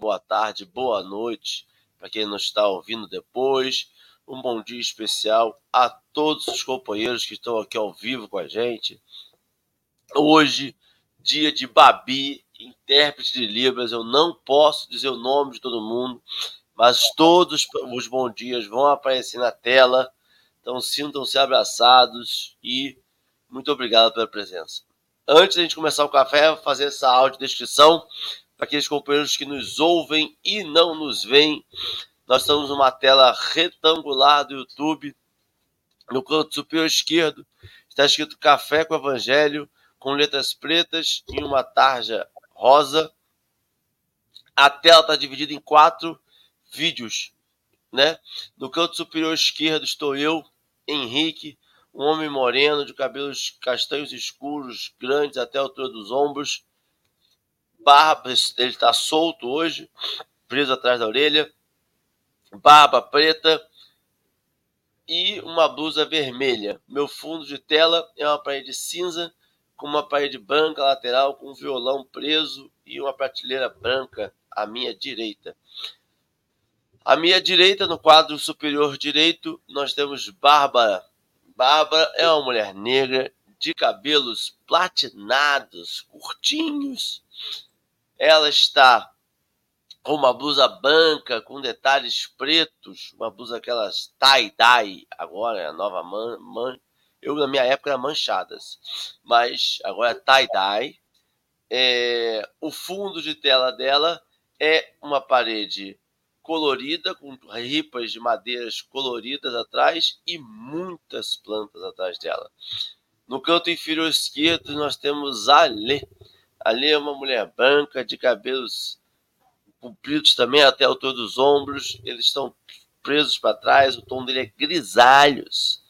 boa tarde, boa noite para quem não está ouvindo depois. Um bom dia especial a todos os companheiros que estão aqui ao vivo com a gente. Hoje, dia de Babi, intérprete de Libras. Eu não posso dizer o nome de todo mundo, mas todos os bons dias vão aparecer na tela. Então sintam-se abraçados e muito obrigado pela presença. Antes de a gente começar o café, fazer essa audiodescrição aqueles companheiros que nos ouvem e não nos veem. Nós estamos numa tela retangular do YouTube. No canto superior esquerdo está escrito Café com Evangelho, com letras pretas e uma tarja rosa. A tela está dividida em quatro vídeos. Né? No canto superior esquerdo estou eu, Henrique, um homem moreno, de cabelos castanhos escuros, grandes até a altura dos ombros. Barba, ele está solto hoje, preso atrás da orelha. Barba preta e uma blusa vermelha. Meu fundo de tela é uma parede cinza com uma parede branca lateral com um violão preso e uma prateleira branca à minha direita. À minha direita, no quadro superior direito, nós temos Bárbara Bárbara é uma mulher negra de cabelos platinados, curtinhos. Ela está com uma blusa branca com detalhes pretos, uma blusa aquelas tie-dye, agora é a nova man, man, eu na minha época era manchadas, mas agora é tie-dye. É, o fundo de tela dela é uma parede colorida, com ripas de madeiras coloridas atrás e muitas plantas atrás dela. No canto inferior esquerdo, nós temos Ale. Ale é uma mulher branca, de cabelos compridos também até a altura dos ombros. Eles estão presos para trás, o tom dele é grisalhos.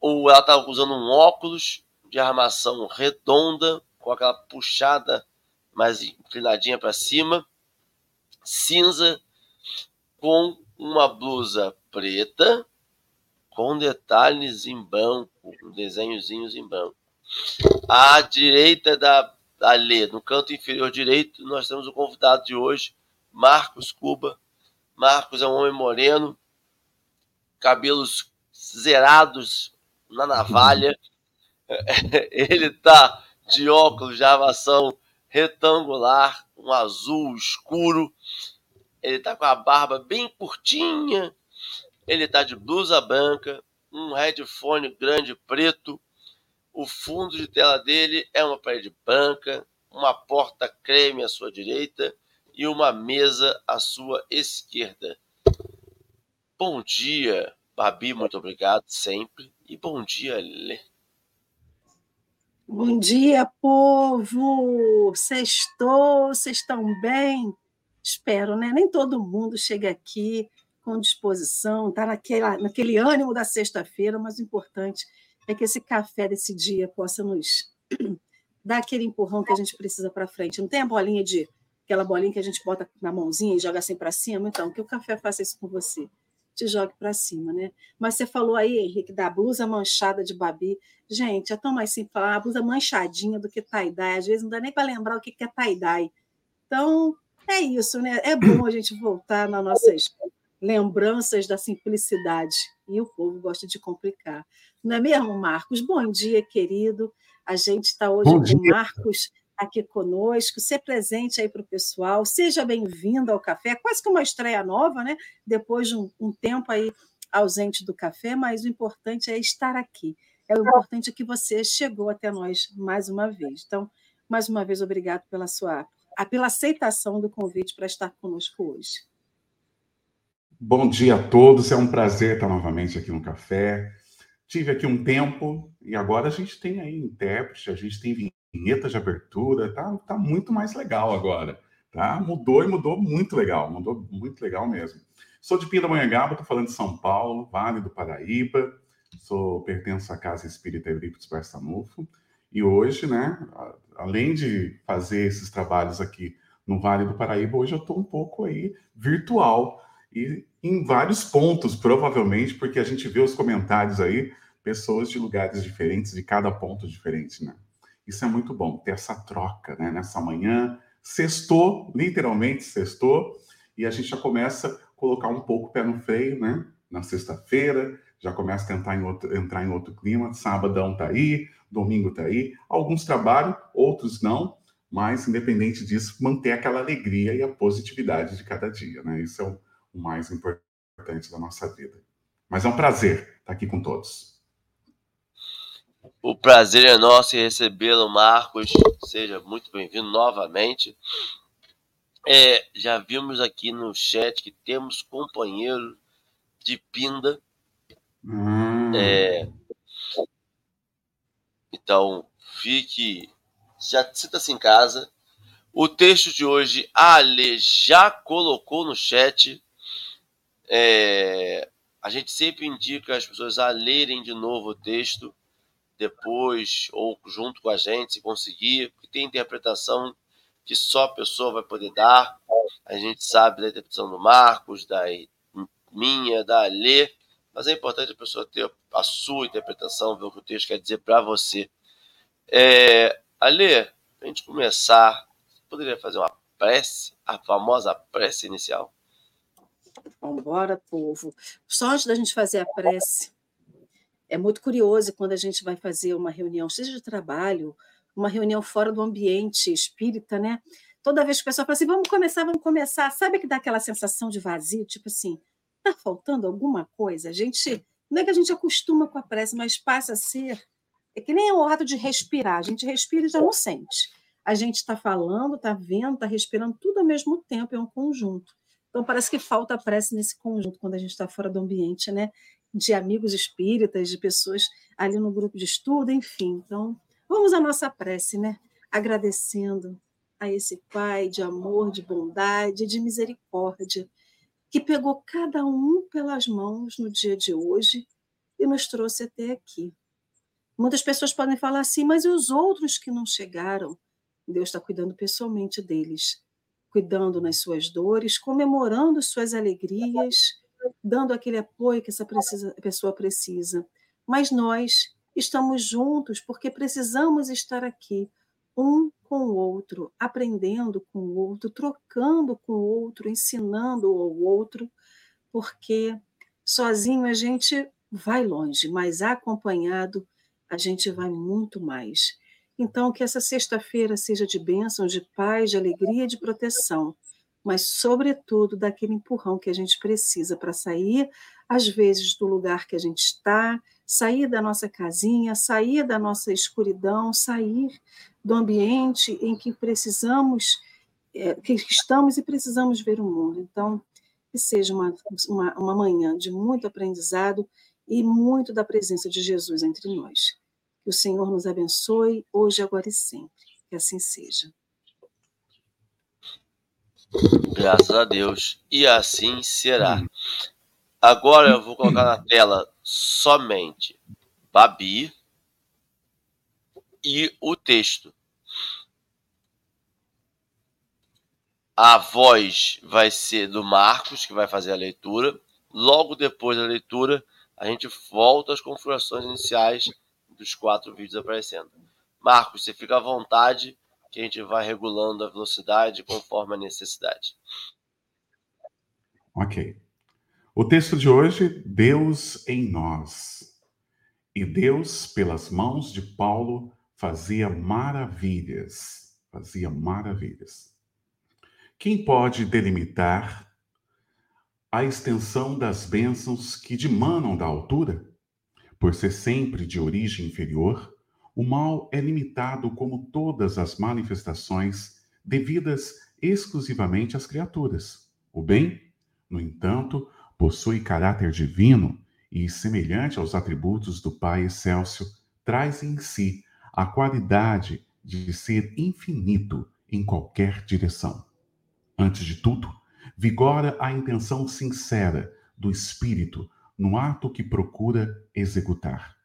Ou ela está usando um óculos de armação redonda, com aquela puxada mais inclinadinha para cima, cinza com uma blusa preta com detalhes em branco, desenhozinhos em branco. À direita da Alê, no canto inferior direito, nós temos o convidado de hoje, Marcos Cuba. Marcos é um homem moreno, cabelos zerados na navalha. Ele está de óculos de armação retangular, um azul escuro, ele tá com a barba bem curtinha. Ele tá de blusa branca, um headphone grande preto. O fundo de tela dele é uma parede branca, uma porta creme à sua direita e uma mesa à sua esquerda. Bom dia, Babi, muito obrigado sempre. E bom dia, Lê. Bom dia, povo! Sextou, vocês estão bem? espero, né? Nem todo mundo chega aqui com disposição, está naquele ânimo da sexta-feira, mas o importante é que esse café desse dia possa nos dar aquele empurrão que a gente precisa para frente. Não tem a bolinha de aquela bolinha que a gente bota na mãozinha e joga assim para cima? Então, que o café faça isso com você. Te jogue para cima, né? Mas você falou aí, Henrique, da blusa manchada de Babi. Gente, é tão mais simples falar a blusa manchadinha do que tie-dye. Às vezes não dá nem para lembrar o que é tie-dye. Então, é isso, né? É bom a gente voltar nas nossas lembranças da simplicidade. E o povo gosta de complicar. Não é mesmo, Marcos? Bom dia, querido. A gente está hoje bom com o Marcos aqui conosco. Ser presente aí para o pessoal. Seja bem-vindo ao café. Quase que uma estreia nova, né? Depois de um, um tempo aí ausente do café, mas o importante é estar aqui. É o importante é que você chegou até nós mais uma vez. Então, mais uma vez, obrigado pela sua pela aceitação do convite para estar conosco hoje. Bom dia a todos, é um prazer estar novamente aqui no café. Tive aqui um tempo e agora a gente tem aí intérprete, a gente tem vinheta de abertura, tá, tá muito mais legal agora, tá? Mudou e mudou muito legal, mudou muito legal mesmo. Sou de Pindamonhangaba, estou falando de São Paulo, Vale do Paraíba, sou pertenço à Casa Espírita Eurípides Barçanufo, e hoje, né, além de fazer esses trabalhos aqui no Vale do Paraíba, hoje eu estou um pouco aí virtual e em vários pontos, provavelmente, porque a gente vê os comentários aí, pessoas de lugares diferentes, de cada ponto diferente, né? Isso é muito bom, ter essa troca, né? Nessa manhã, sextou, literalmente sextou, e a gente já começa a colocar um pouco o pé no freio, né? Na sexta-feira, já começa a tentar em outro, entrar em outro clima. Sábado tá aí, domingo tá aí. Alguns trabalham, outros não, mas independente disso, manter aquela alegria e a positividade de cada dia, né? Isso é o, o mais importante da nossa vida. Mas é um prazer estar aqui com todos. O prazer é nosso em recebê-lo, Marcos. Seja muito bem-vindo novamente. É, já vimos aqui no chat que temos companheiro de Pinda Hum. É, então, fique. Já sinta-se em casa. O texto de hoje, a Ale já colocou no chat. É, a gente sempre indica as pessoas a lerem de novo o texto, depois ou junto com a gente, se conseguir, porque tem interpretação que só a pessoa vai poder dar. A gente sabe da interpretação do Marcos, da minha, da Alê, mas é importante a pessoa ter a sua interpretação, ver o que o texto quer dizer para você. É, Ale, para a gente começar, você poderia fazer uma prece, a famosa prece inicial? Vamos embora, povo. Só antes da gente fazer a prece, é muito curioso quando a gente vai fazer uma reunião, seja de trabalho, uma reunião fora do ambiente espírita, né? Toda vez que o pessoal fala assim, vamos começar, vamos começar, sabe que dá aquela sensação de vazio, tipo assim, Está faltando alguma coisa? A gente não é que a gente acostuma com a prece, mas passa a ser é que nem o ato de respirar. A gente respira e já não sente. A gente está falando, está vendo, está respirando tudo ao mesmo tempo, é um conjunto. Então parece que falta prece nesse conjunto quando a gente está fora do ambiente, né? De amigos espíritas, de pessoas ali no grupo de estudo, enfim. Então vamos à nossa prece, né? Agradecendo a esse Pai de amor, de bondade, de misericórdia que pegou cada um pelas mãos no dia de hoje e nos trouxe até aqui. Muitas pessoas podem falar assim, mas e os outros que não chegaram? Deus está cuidando pessoalmente deles, cuidando nas suas dores, comemorando suas alegrias, dando aquele apoio que essa precisa, pessoa precisa. Mas nós estamos juntos porque precisamos estar aqui, um com o outro, aprendendo com o outro, trocando com o outro, ensinando ao outro, porque sozinho a gente vai longe, mas acompanhado a gente vai muito mais. Então, que essa sexta-feira seja de bênção, de paz, de alegria, de proteção, mas, sobretudo, daquele empurrão que a gente precisa para sair, às vezes, do lugar que a gente está, sair da nossa casinha, sair da nossa escuridão, sair do ambiente em que precisamos, é, que estamos e precisamos ver o mundo. Então, que seja uma, uma, uma manhã de muito aprendizado e muito da presença de Jesus entre nós. Que o Senhor nos abençoe hoje, agora e sempre. Que assim seja. Graças a Deus. E assim será. Agora eu vou colocar na tela somente Babi e o texto. A voz vai ser do Marcos, que vai fazer a leitura. Logo depois da leitura, a gente volta às configurações iniciais dos quatro vídeos aparecendo. Marcos, você fica à vontade, que a gente vai regulando a velocidade conforme a necessidade. Ok. O texto de hoje, Deus em nós. E Deus, pelas mãos de Paulo, fazia maravilhas. Fazia maravilhas. Quem pode delimitar a extensão das bênçãos que dimanam da altura? Por ser sempre de origem inferior, o mal é limitado como todas as manifestações devidas exclusivamente às criaturas. O bem, no entanto, possui caráter divino e, semelhante aos atributos do Pai Excelso, traz em si a qualidade de ser infinito em qualquer direção. Antes de tudo, vigora a intenção sincera do espírito no ato que procura executar.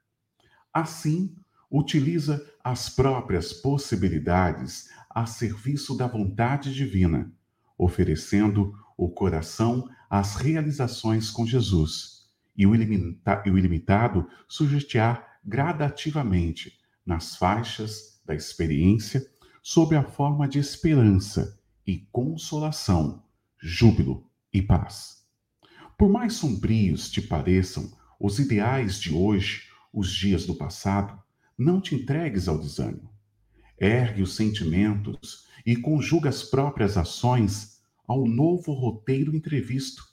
Assim, utiliza as próprias possibilidades a serviço da vontade divina, oferecendo o coração às realizações com Jesus e o, ilimita e o ilimitado sujeitear gradativamente nas faixas da experiência sob a forma de esperança e consolação, júbilo e paz. Por mais sombrios te pareçam os ideais de hoje, os dias do passado, não te entregues ao desânimo. Ergue os sentimentos e conjuga as próprias ações ao novo roteiro entrevisto.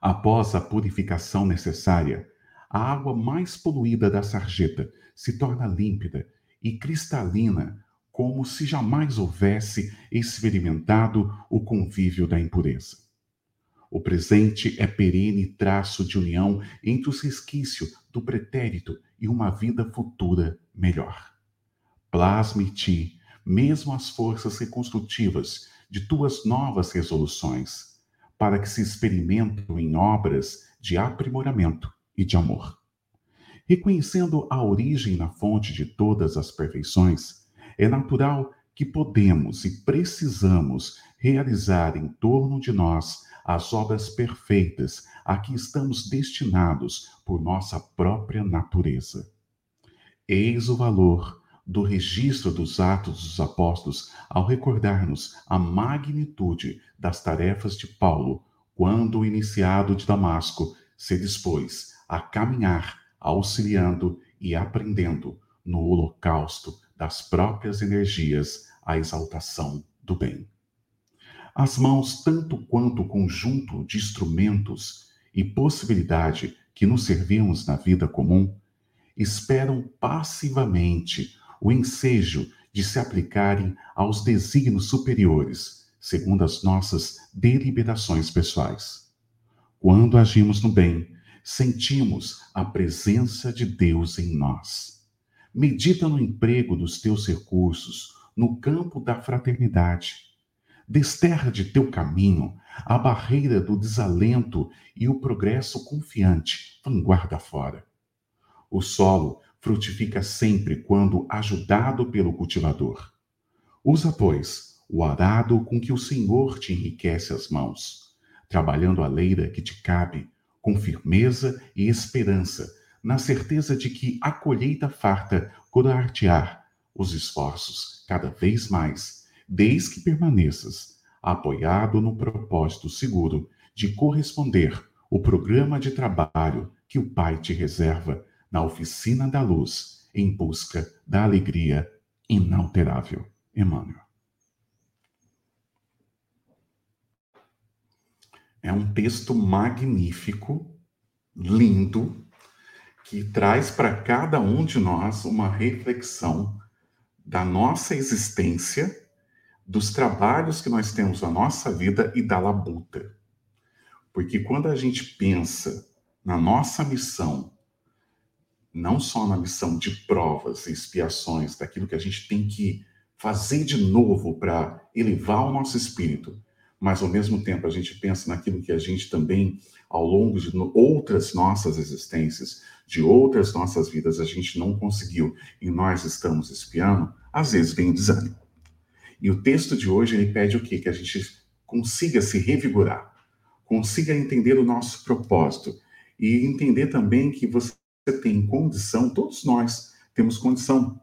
Após a purificação necessária, a água mais poluída da sarjeta se torna límpida e cristalina, como se jamais houvesse experimentado o convívio da impureza. O presente é perene traço de união entre os resquícios do pretérito e uma vida futura melhor. Plasme-te, mesmo as forças reconstrutivas de tuas novas resoluções, para que se experimentem em obras de aprimoramento e de amor. Reconhecendo a origem na fonte de todas as perfeições, é natural que podemos e precisamos realizar em torno de nós as obras perfeitas a que estamos destinados por nossa própria natureza. Eis o valor do registro dos Atos dos Apóstolos ao recordar-nos a magnitude das tarefas de Paulo quando, iniciado de Damasco, se dispôs a caminhar auxiliando e aprendendo no holocausto das próprias energias a exaltação do bem. As mãos, tanto quanto o conjunto de instrumentos e possibilidade que nos servimos na vida comum, esperam passivamente o ensejo de se aplicarem aos desígnios superiores, segundo as nossas deliberações pessoais. Quando agimos no bem, sentimos a presença de Deus em nós. Medita no emprego dos teus recursos, no campo da fraternidade. Desterra de teu caminho a barreira do desalento e o progresso confiante, vanguarda fora. O solo frutifica sempre quando ajudado pelo cultivador. Usa, pois, o arado com que o Senhor te enriquece as mãos, trabalhando a leira que te cabe, com firmeza e esperança, na certeza de que a colheita farta coroar-te-á os esforços cada vez mais, desde que permaneças apoiado no propósito seguro de corresponder o programa de trabalho que o Pai te reserva na oficina da luz em busca da alegria inalterável. Emmanuel. É um texto magnífico, lindo, que traz para cada um de nós uma reflexão da nossa existência, dos trabalhos que nós temos na nossa vida e da labuta. Porque quando a gente pensa na nossa missão, não só na missão de provas e expiações, daquilo que a gente tem que fazer de novo para elevar o nosso espírito, mas ao mesmo tempo a gente pensa naquilo que a gente também, ao longo de outras nossas existências, de outras nossas vidas, a gente não conseguiu e nós estamos espiando, às vezes vem o desânimo. E o texto de hoje ele pede o quê? Que a gente consiga se revigorar, consiga entender o nosso propósito e entender também que você tem condição, todos nós temos condição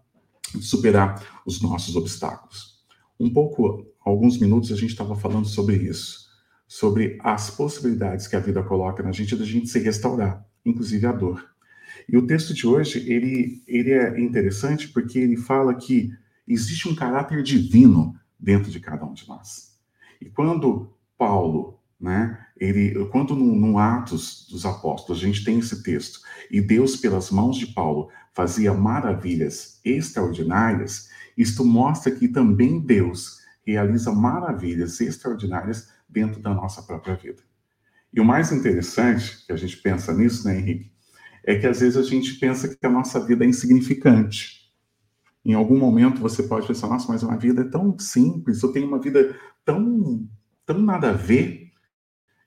de superar os nossos obstáculos. Um pouco alguns minutos a gente estava falando sobre isso, sobre as possibilidades que a vida coloca na gente da gente se restaurar, inclusive a dor. E o texto de hoje, ele, ele é interessante porque ele fala que existe um caráter divino dentro de cada um de nós. E quando Paulo, né, ele, quando no, no Atos dos Apóstolos a gente tem esse texto, e Deus pelas mãos de Paulo fazia maravilhas extraordinárias, isto mostra que também Deus realiza maravilhas extraordinárias dentro da nossa própria vida. E o mais interessante, que a gente pensa nisso, né, Henrique, é que às vezes a gente pensa que a nossa vida é insignificante. Em algum momento você pode pensar, nossa, mas uma vida é tão simples, eu tenho uma vida tão, tão nada a ver.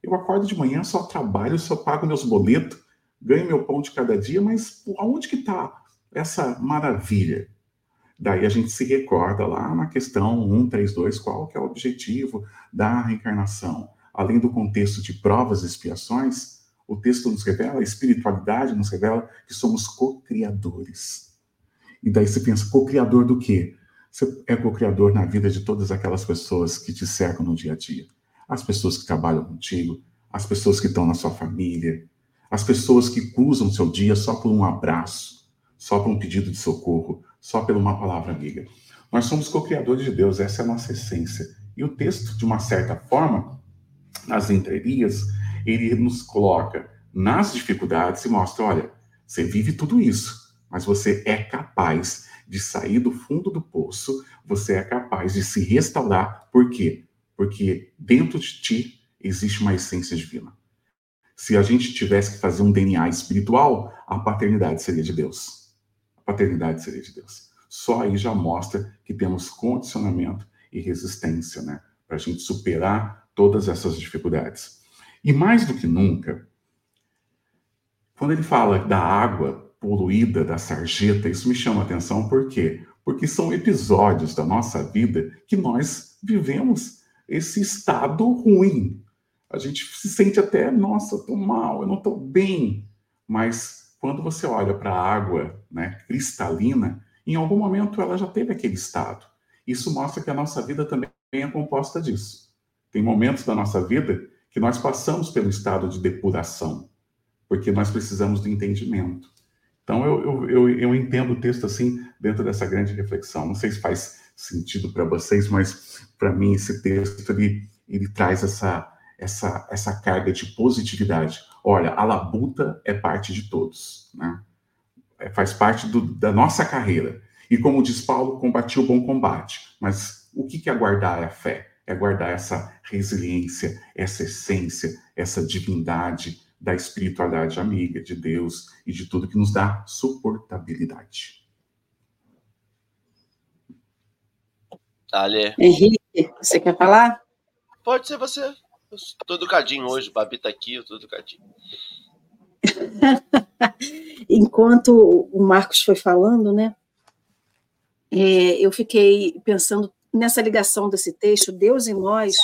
Eu acordo de manhã, só trabalho, só pago meus boletos, ganho meu pão de cada dia, mas aonde que está essa maravilha? Daí a gente se recorda lá na questão 132, qual que é o objetivo da reencarnação. Além do contexto de provas e expiações, o texto nos revela, a espiritualidade nos revela que somos co-criadores. E daí você pensa, co-criador do quê? Você é co-criador na vida de todas aquelas pessoas que te cercam no dia a dia. As pessoas que trabalham contigo, as pessoas que estão na sua família, as pessoas que cruzam seu dia só por um abraço, só por um pedido de socorro, só por uma palavra amiga. Nós somos co-criadores de Deus, essa é a nossa essência. E o texto, de uma certa forma, nas entrelinhas, ele nos coloca nas dificuldades e mostra: olha, você vive tudo isso, mas você é capaz de sair do fundo do poço, você é capaz de se restaurar. Por quê? Porque dentro de ti existe uma essência divina. Se a gente tivesse que fazer um DNA espiritual, a paternidade seria de Deus. A paternidade seria de Deus. Só aí já mostra que temos condicionamento e resistência, né? Para a gente superar todas essas dificuldades. E mais do que nunca, quando ele fala da água poluída, da sarjeta, isso me chama atenção, por quê? Porque são episódios da nossa vida que nós vivemos esse estado ruim. A gente se sente até, nossa, eu tô mal, eu não tô bem. Mas quando você olha para a água né, cristalina, em algum momento ela já teve aquele estado. Isso mostra que a nossa vida também é composta disso. Tem momentos da nossa vida que nós passamos pelo estado de depuração, porque nós precisamos do entendimento. Então, eu, eu, eu, entendo o texto assim, dentro dessa grande reflexão. Não sei se faz sentido para vocês, mas para mim esse texto ele, ele traz essa, essa, essa carga de positividade. Olha, a labuta é parte de todos, né? É, faz parte do, da nossa carreira. E como diz Paulo, combati o bom combate. Mas o que é guardar é a fé? É guardar essa resiliência, essa essência, essa divindade da espiritualidade amiga de Deus e de tudo que nos dá suportabilidade. Ale. Henrique, você quer falar? Pode ser você. Tô educadinho hoje, Babi tá aqui, eu tô educadinho. Enquanto o Marcos foi falando, né, é, eu fiquei pensando nessa ligação desse texto, Deus em nós,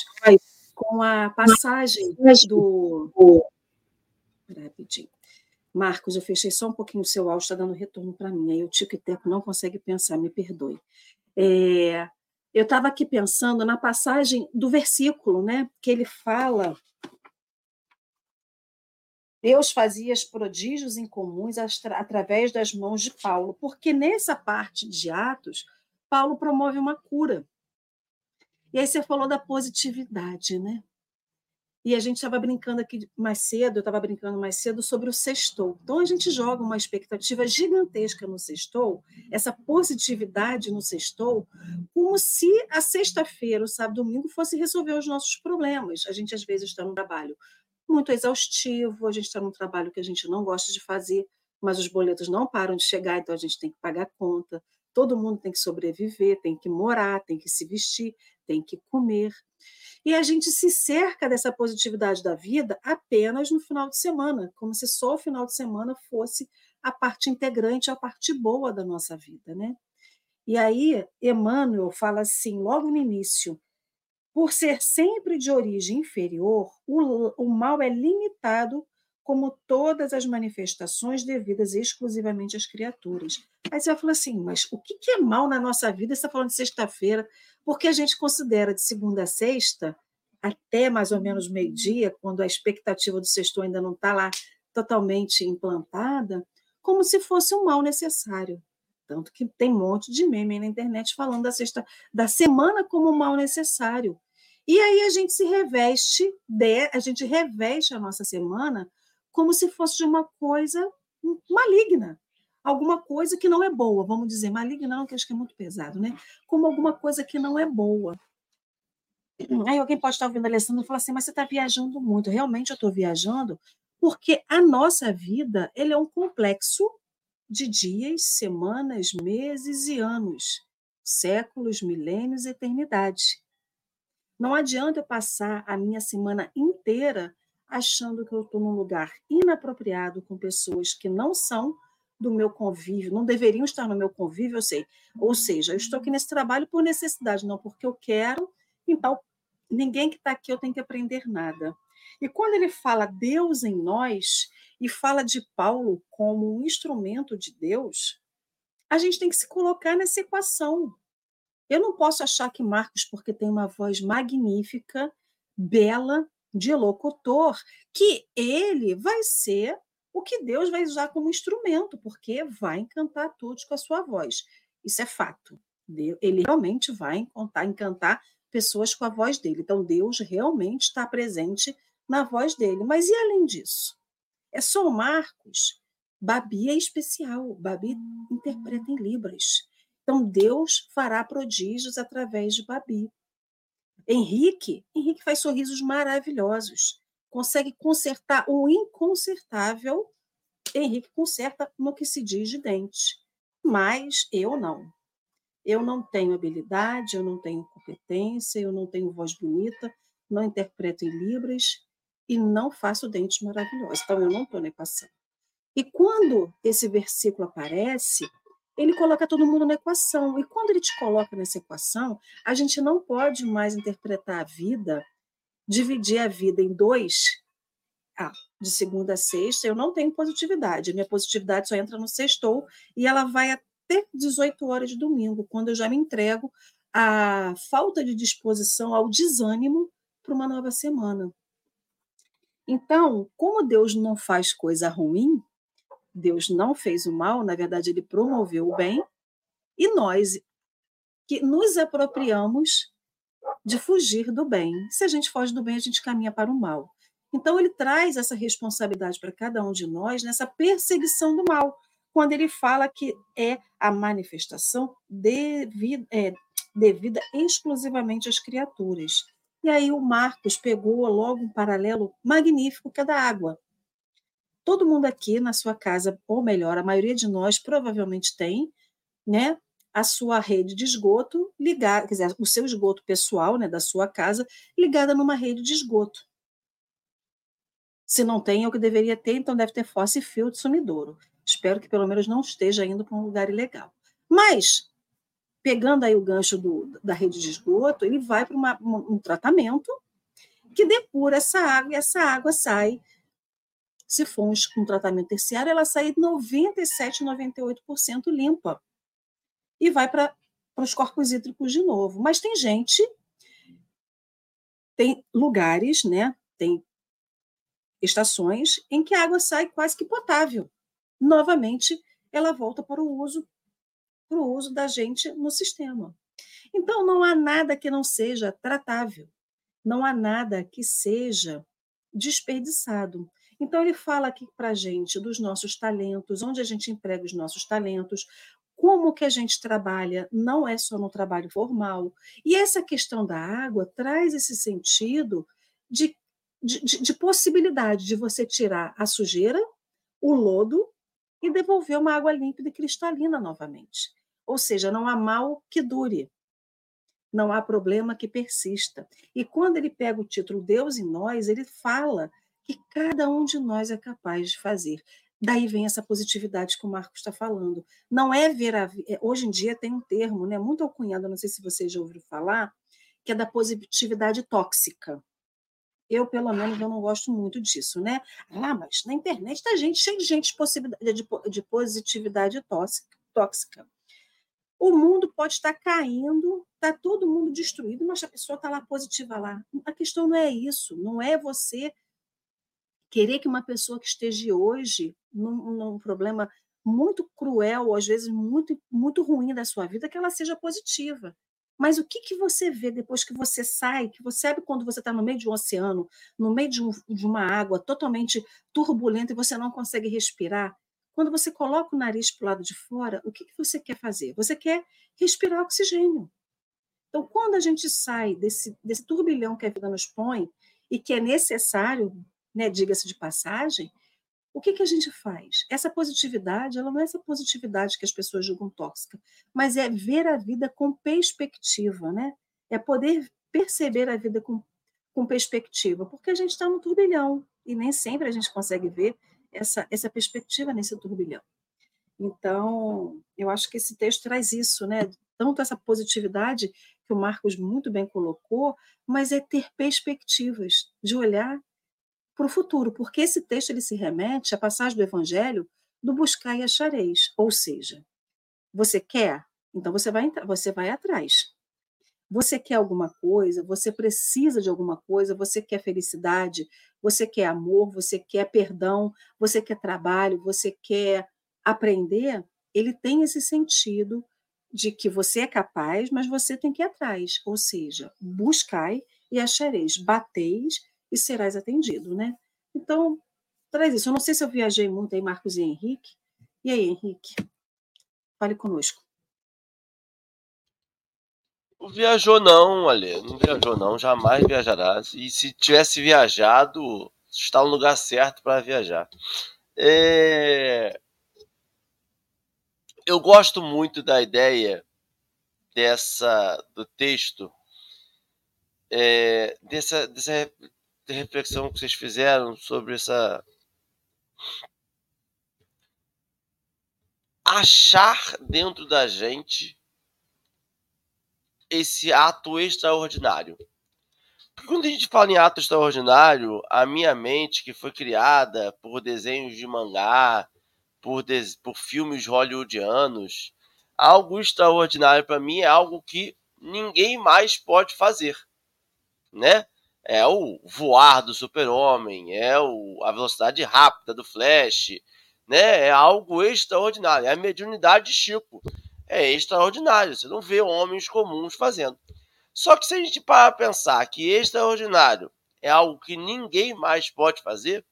com a passagem do. Rapidinho. Marcos, eu fechei só um pouquinho o seu áudio, está dando retorno para mim. Aí o Tico e Teco não consegue pensar, me perdoe. É, eu estava aqui pensando na passagem do versículo, né? Que ele fala. Deus fazia prodígios incomuns através das mãos de Paulo, porque nessa parte de Atos, Paulo promove uma cura. E aí você falou da positividade, né? E a gente estava brincando aqui mais cedo, eu estava brincando mais cedo sobre o sextou. Então a gente joga uma expectativa gigantesca no sextou, essa positividade no sextou, como se a sexta-feira, o sábado domingo fosse resolver os nossos problemas. A gente às vezes está num trabalho muito exaustivo, a gente está num trabalho que a gente não gosta de fazer, mas os boletos não param de chegar, então a gente tem que pagar conta. Todo mundo tem que sobreviver, tem que morar, tem que se vestir, tem que comer. E a gente se cerca dessa positividade da vida apenas no final de semana, como se só o final de semana fosse a parte integrante, a parte boa da nossa vida, né? E aí, Emmanuel fala assim, logo no início, por ser sempre de origem inferior, o, o mal é limitado como todas as manifestações devidas exclusivamente às criaturas. Aí você vai falar assim, mas o que é mal na nossa vida? Você está falando de sexta-feira, porque a gente considera de segunda a sexta, até mais ou menos meio-dia, quando a expectativa do sexto ainda não está lá totalmente implantada, como se fosse um mal necessário. Tanto que tem um monte de meme na internet falando da sexta, da semana como um mal necessário. E aí a gente se reveste, de, a gente reveste a nossa semana como se fosse de uma coisa maligna, alguma coisa que não é boa, vamos dizer, maligna não, que acho que é muito pesado, né? Como alguma coisa que não é boa. Aí alguém pode estar ouvindo a Alessandra e falar assim, mas você está viajando muito. Realmente eu estou viajando porque a nossa vida ele é um complexo de dias, semanas, meses e anos, séculos, milênios, eternidade. Não adianta eu passar a minha semana inteira achando que eu estou num lugar inapropriado com pessoas que não são do meu convívio, não deveriam estar no meu convívio, eu sei. Ou seja, eu estou aqui nesse trabalho por necessidade, não porque eu quero, então ninguém que está aqui eu tenho que aprender nada. E quando ele fala Deus em nós e fala de Paulo como um instrumento de Deus, a gente tem que se colocar nessa equação. Eu não posso achar que Marcos, porque tem uma voz magnífica, bela, de locutor, que ele vai ser o que Deus vai usar como instrumento, porque vai encantar todos com a sua voz. Isso é fato. Ele realmente vai encantar, encantar pessoas com a voz dele. Então, Deus realmente está presente na voz dele. Mas e além disso? É só o Marcos. Babi é especial. Babi interpreta em Libras. Então, Deus fará prodígios através de Babi. Henrique, Henrique faz sorrisos maravilhosos. Consegue consertar o inconsertável. Henrique conserta no que se diz de dente. Mas eu não. Eu não tenho habilidade, eu não tenho competência, eu não tenho voz bonita, não interpreto em libras e não faço dentes maravilhosos. Então, eu não estou na equação. E quando esse versículo aparece, ele coloca todo mundo na equação. E quando ele te coloca nessa equação, a gente não pode mais interpretar a vida, dividir a vida em dois. Ah, de segunda a sexta, eu não tenho positividade. A minha positividade só entra no sextou e ela vai até 18 horas de domingo, quando eu já me entrego à falta de disposição, ao desânimo para uma nova semana. Então, como Deus não faz coisa ruim, Deus não fez o mal, na verdade, ele promoveu o bem, e nós que nos apropriamos de fugir do bem. Se a gente foge do bem, a gente caminha para o mal. Então, ele traz essa responsabilidade para cada um de nós nessa perseguição do mal, quando ele fala que é a manifestação devida, é, devida exclusivamente às criaturas. E aí o Marcos pegou logo um paralelo magnífico que é da água. Todo mundo aqui na sua casa, ou melhor, a maioria de nós provavelmente tem, né, a sua rede de esgoto ligada, quer dizer, o seu esgoto pessoal, né, da sua casa, ligada numa rede de esgoto. Se não tem, é o que deveria ter, então deve ter fossa e filtro sumidouro. Espero que pelo menos não esteja indo para um lugar ilegal. Mas, pegando aí o gancho do, da rede de esgoto, ele vai para um tratamento que depura essa água e essa água sai se for um tratamento terciário, ela sai 97, 98% limpa. E vai para os corpos hídricos de novo. Mas tem gente, tem lugares, né? Tem estações em que a água sai quase que potável. Novamente, ela volta para o uso para o uso da gente no sistema. Então, não há nada que não seja tratável, não há nada que seja desperdiçado. Então, ele fala aqui para a gente dos nossos talentos, onde a gente emprega os nossos talentos, como que a gente trabalha, não é só no trabalho formal. E essa questão da água traz esse sentido de, de, de possibilidade de você tirar a sujeira, o lodo, e devolver uma água límpida e cristalina novamente. Ou seja, não há mal que dure, não há problema que persista. E quando ele pega o título Deus em nós, ele fala que cada um de nós é capaz de fazer. Daí vem essa positividade que o Marcos está falando. Não é ver a é, hoje em dia tem um termo, né, muito alcunhado, não sei se vocês já ouviram falar, que é da positividade tóxica. Eu, pelo menos, eu não gosto muito disso, né? Ah, mas na internet está gente cheio de gente de, de, de positividade tóxica, tóxica. O mundo pode estar caindo, está todo mundo destruído, mas a pessoa está lá positiva lá. A questão não é isso, não é você querer que uma pessoa que esteja hoje num, num problema muito cruel, às vezes muito, muito ruim da sua vida, que ela seja positiva. Mas o que, que você vê depois que você sai, que você sabe quando você está no meio de um oceano, no meio de, um, de uma água totalmente turbulenta e você não consegue respirar? Quando você coloca o nariz para o lado de fora, o que, que você quer fazer? Você quer respirar oxigênio. Então, quando a gente sai desse, desse turbilhão que a vida nos põe e que é necessário né, diga-se de passagem, o que, que a gente faz? Essa positividade, ela não é essa positividade que as pessoas julgam tóxica, mas é ver a vida com perspectiva, né? É poder perceber a vida com, com perspectiva, porque a gente está no turbilhão e nem sempre a gente consegue ver essa, essa perspectiva nesse turbilhão. Então, eu acho que esse texto traz isso, né? Tanto essa positividade que o Marcos muito bem colocou, mas é ter perspectivas de olhar para o futuro, porque esse texto ele se remete à passagem do Evangelho do buscar e achareis, ou seja, você quer, Então você vai, você vai atrás. Você quer alguma coisa, você precisa de alguma coisa, você quer felicidade, você quer amor, você quer perdão, você quer trabalho, você quer aprender, ele tem esse sentido de que você é capaz, mas você tem que ir atrás. Ou seja, buscai e achareis, bateis e serás atendido, né? Então, traz isso. Eu não sei se eu viajei muito aí, Marcos e Henrique. E aí, Henrique? Fale conosco. Viajou não, Ale. Não viajou não. Jamais viajará. E se tivesse viajado, está no lugar certo para viajar. É... Eu gosto muito da ideia dessa do texto, é, dessa, dessa reflexão que vocês fizeram sobre essa achar dentro da gente esse ato extraordinário. Porque quando a gente fala em ato extraordinário, a minha mente, que foi criada por desenhos de mangá, por, por filmes hollywoodianos, algo extraordinário para mim é algo que ninguém mais pode fazer, né? É o voar do super-homem, é o... a velocidade rápida do Flash, né? É algo extraordinário, é a mediunidade de Chico é extraordinário. Você não vê homens comuns fazendo. Só que se a gente parar para pensar que extraordinário é algo que ninguém mais pode fazer,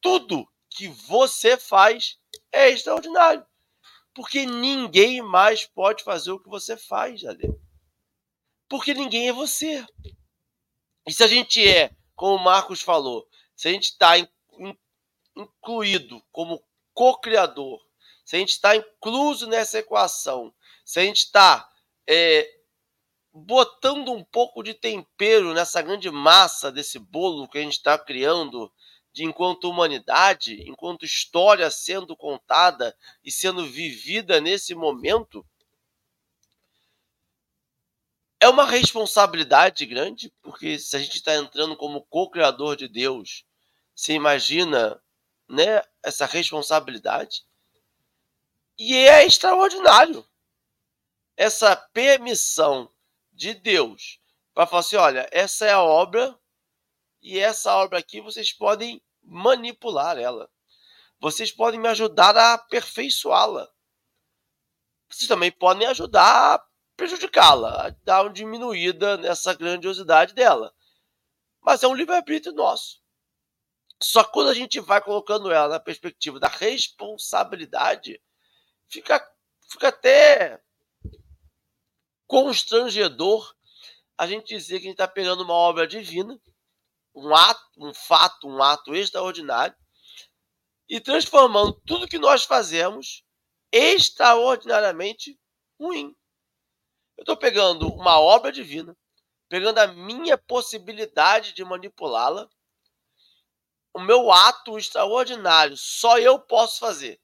tudo que você faz é extraordinário. Porque ninguém mais pode fazer o que você faz, Jadê. Porque ninguém é você. E se a gente é, como o Marcos falou, se a gente está incluído como co-criador se a gente está incluso nessa equação, se a gente está é, botando um pouco de tempero nessa grande massa desse bolo que a gente está criando, de enquanto humanidade, enquanto história sendo contada e sendo vivida nesse momento, é uma responsabilidade grande, porque se a gente está entrando como co-criador de Deus, você imagina né, essa responsabilidade? E é extraordinário essa permissão de Deus para falar assim: olha, essa é a obra e essa obra aqui vocês podem manipular ela. Vocês podem me ajudar a aperfeiçoá-la. Vocês também podem ajudar a prejudicá-la, dar uma diminuída nessa grandiosidade dela. Mas é um livre-arbítrio nosso. Só quando a gente vai colocando ela na perspectiva da responsabilidade, fica, fica até constrangedor a gente dizer que a gente está pegando uma obra divina, um ato, um fato, um ato extraordinário, e transformando tudo que nós fazemos extraordinariamente ruim. Eu estou pegando uma obra divina, pegando a minha possibilidade de manipulá-la, o meu ato extraordinário, só eu posso fazer.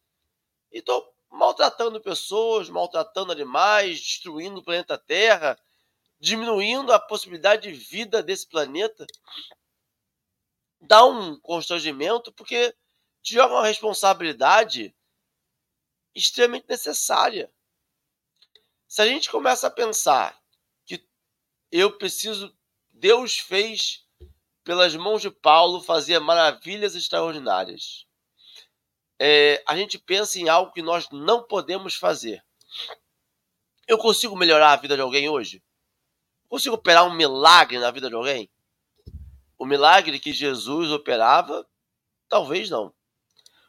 E estou maltratando pessoas, maltratando animais, destruindo o planeta Terra, diminuindo a possibilidade de vida desse planeta, dá um constrangimento porque te joga uma responsabilidade extremamente necessária. Se a gente começa a pensar que eu preciso, Deus fez pelas mãos de Paulo fazer maravilhas extraordinárias é, a gente pensa em algo que nós não podemos fazer. Eu consigo melhorar a vida de alguém hoje? Consigo operar um milagre na vida de alguém? O milagre que Jesus operava, talvez não.